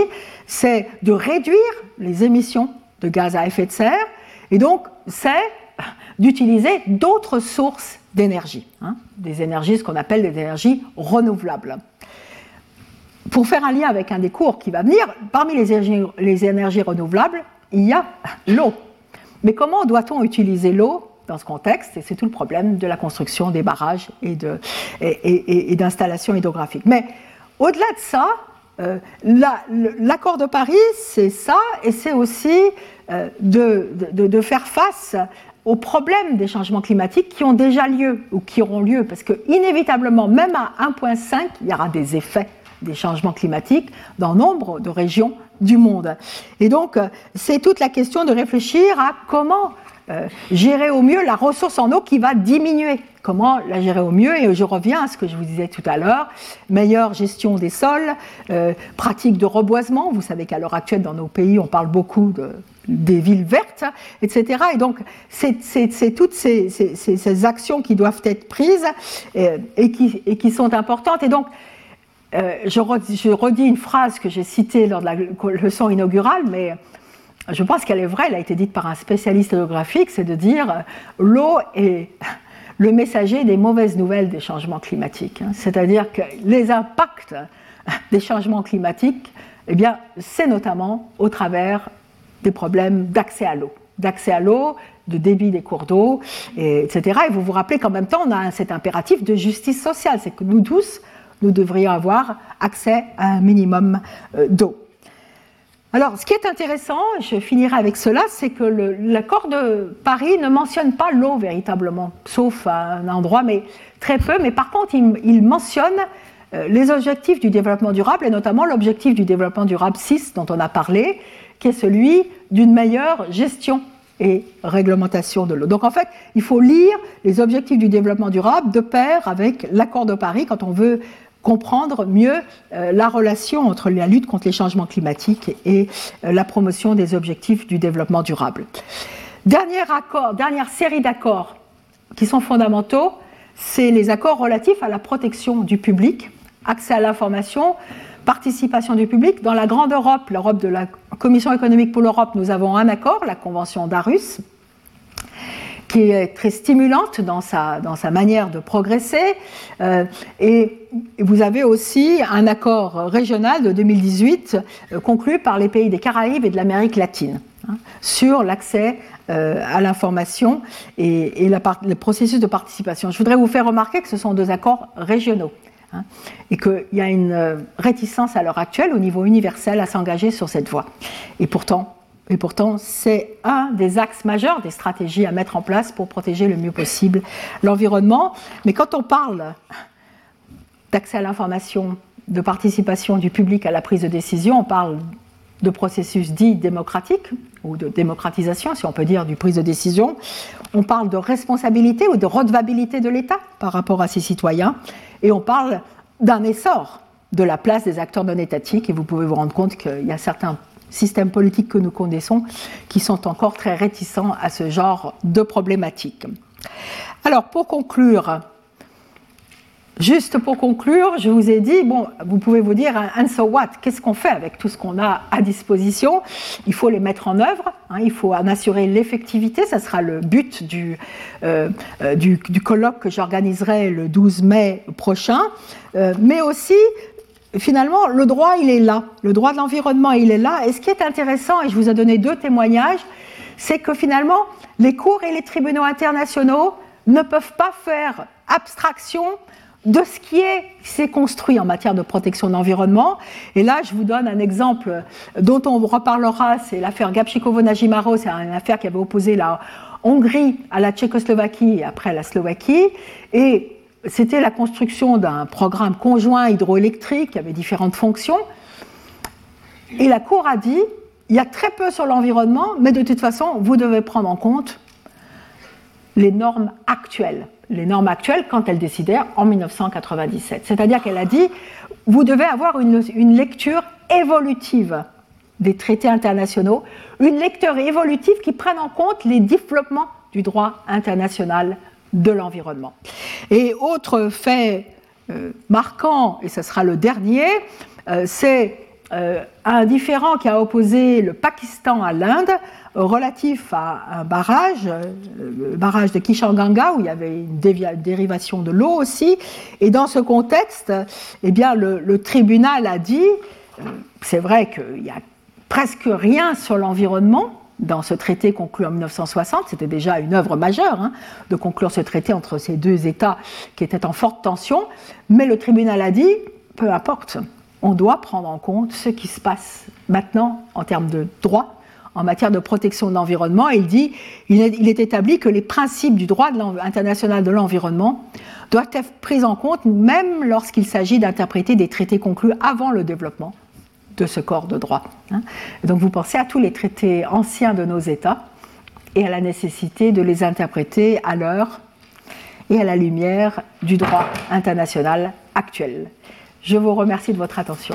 S2: c'est de réduire les émissions de gaz à effet de serre. Et donc, c'est d'utiliser d'autres sources d'énergie, hein, des énergies, ce qu'on appelle des énergies renouvelables pour faire un lien avec un des cours qui va venir, parmi les énergies, renouvelables, il y a l'eau. Mais comment doit-on utiliser l'eau dans ce contexte? C'est tout le problème de la construction des barrages et d'installations hydrographiques. Mais au-delà de ça, euh, l'accord de Paris, c'est ça, et c'est aussi euh, de, de, faire face aux problèmes des changements climatiques qui ont déjà lieu ou qui auront lieu, parce que inévitablement, même à 1,5, il y aura des effets des changements climatiques dans nombre de régions du monde. Et donc, euh, c'est toute la question de réfléchir à comment euh, gérer au mieux la ressource en eau qui va diminuer. Comment la gérer au mieux Et je reviens à ce que je vous disais tout à l'heure, meilleure gestion des sols, euh, pratique de reboisement. Vous savez qu'à l'heure actuelle, dans nos pays, on parle beaucoup de, des villes vertes, etc. Et donc, c'est toutes ces, actions qui doivent être prises et, et, qui, et qui, sont importantes. Et donc, euh, je, redis, une phrase que j'ai citée lors de la leçon inaugurale, mais je pense qu'elle est vraie, elle a été dite par un spécialiste géographique, c'est de dire euh, l'eau est le messager des mauvaises nouvelles des changements climatiques. Hein. C'est-à-dire que les impacts des changements climatiques, eh c'est notamment au travers des problèmes d'accès à l'eau, d'accès à l'eau, de débit des cours d'eau, etc. Et vous vous rappelez qu'en même temps, on a cet impératif de justice sociale, c'est que nous tous, nous devrions avoir accès à un minimum euh, d'eau. Alors, ce qui est intéressant, je finirai avec cela, c'est que l'accord de Paris ne mentionne pas l'eau véritablement, sauf à un endroit, mais très peu. Mais par contre, il, mentionne euh, les objectifs du développement durable, et notamment l'objectif du développement durable 6 dont on a parlé, qui est celui d'une meilleure gestion et réglementation de l'eau. Donc en fait, il faut lire les objectifs du développement durable de pair avec l'accord de Paris quand on veut comprendre mieux euh, la relation entre la lutte contre les changements climatiques et euh, la promotion des objectifs du développement durable. Dernier dernière série d'accords qui sont fondamentaux, c'est les accords relatifs à la protection du public, accès à l'information, participation du public. Dans la grande Europe, l'Europe de la Commission économique pour l'Europe, nous avons un accord, la Convention d'Arus, qui est très stimulante dans sa, dans sa manière de progresser. Euh, et vous avez aussi un accord régional de 2018 euh, conclu par les pays des Caraïbes et de l'Amérique latine hein, sur l'accès euh, à l'information et, le processus de participation. Je voudrais vous faire remarquer que ce sont deux accords régionaux. Hein, et qu'il y a une réticence à l'heure actuelle au niveau universel à s'engager sur cette voie. Et pourtant, et pourtant, c'est un des axes majeurs des stratégies à mettre en place pour protéger le mieux possible l'environnement. Mais quand on parle d'accès à l'information, de participation du public à la prise de décision, on parle de processus dits démocratiques, ou de démocratisation, si on peut dire, du prise de décision. On parle de responsabilité ou de redevabilité de l'État par rapport à ses citoyens. Et on parle d'un essor de la place des acteurs non étatiques. Et vous pouvez vous rendre compte qu'il y a certains systèmes politiques que nous connaissons qui sont encore très réticents à ce genre de problématiques. Alors, pour conclure, juste pour conclure, je vous ai dit, vous pouvez vous dire, and so what? Qu'est-ce qu'on fait avec tout ce qu'on a à disposition? Il faut les mettre en œuvre, hein, il faut en assurer l'effectivité, ça sera le but du, euh, euh, colloque que j'organiserai le 12 mai prochain, euh, mais aussi finalement, le droit, il est là. Le droit de l'environnement, il est là. Et ce qui est intéressant, et je vous ai donné deux témoignages, c'est que finalement, les cours et les tribunaux internationaux ne peuvent pas faire abstraction de ce qui s'est construit en matière de protection de l'environnement. Et là, je vous donne un exemple dont on reparlera, c'est l'affaire Gapchikovo-Najimaro, c'est une affaire qui avait opposé la Hongrie à la Tchécoslovaquie et après la Slovaquie. Et c'était la construction d'un programme conjoint hydroélectrique qui avait différentes fonctions. Et la Cour a dit, il y a très peu sur l'environnement, mais de toute façon, vous devez prendre en compte les normes actuelles. Les normes actuelles quand elle décidait en 1997. C'est-à-dire qu'elle a dit, vous devez avoir une, lecture évolutive des traités internationaux, une lecture évolutive qui prenne en compte les développements du droit international de l'environnement. Et autre fait euh, marquant, et ce sera le dernier, euh, c'est euh, un différent qui a opposé le Pakistan à l'Inde relatif à un barrage, le barrage de Kishanganga, où il y avait une dérivation de l'eau aussi. Et dans ce contexte, eh bien, le, tribunal a dit, c'est vrai qu'il n'y a presque rien sur l'environnement, dans ce traité conclu en 1960. C'était déjà une œuvre majeure hein, de conclure ce traité entre ces deux États qui étaient en forte tension. Mais le tribunal a dit, peu importe, on doit prendre en compte ce qui se passe maintenant en termes de droit en matière de protection de l'environnement. Il dit il est, établi que les principes du droit international de l'environnement doivent être pris en compte même lorsqu'il s'agit d'interpréter des traités conclus avant le développement de ce corps de droit. Hein. Donc vous pensez à tous les traités anciens de nos États et à la nécessité de les interpréter à l'heure et à la lumière du droit international actuel. Je vous remercie de votre attention.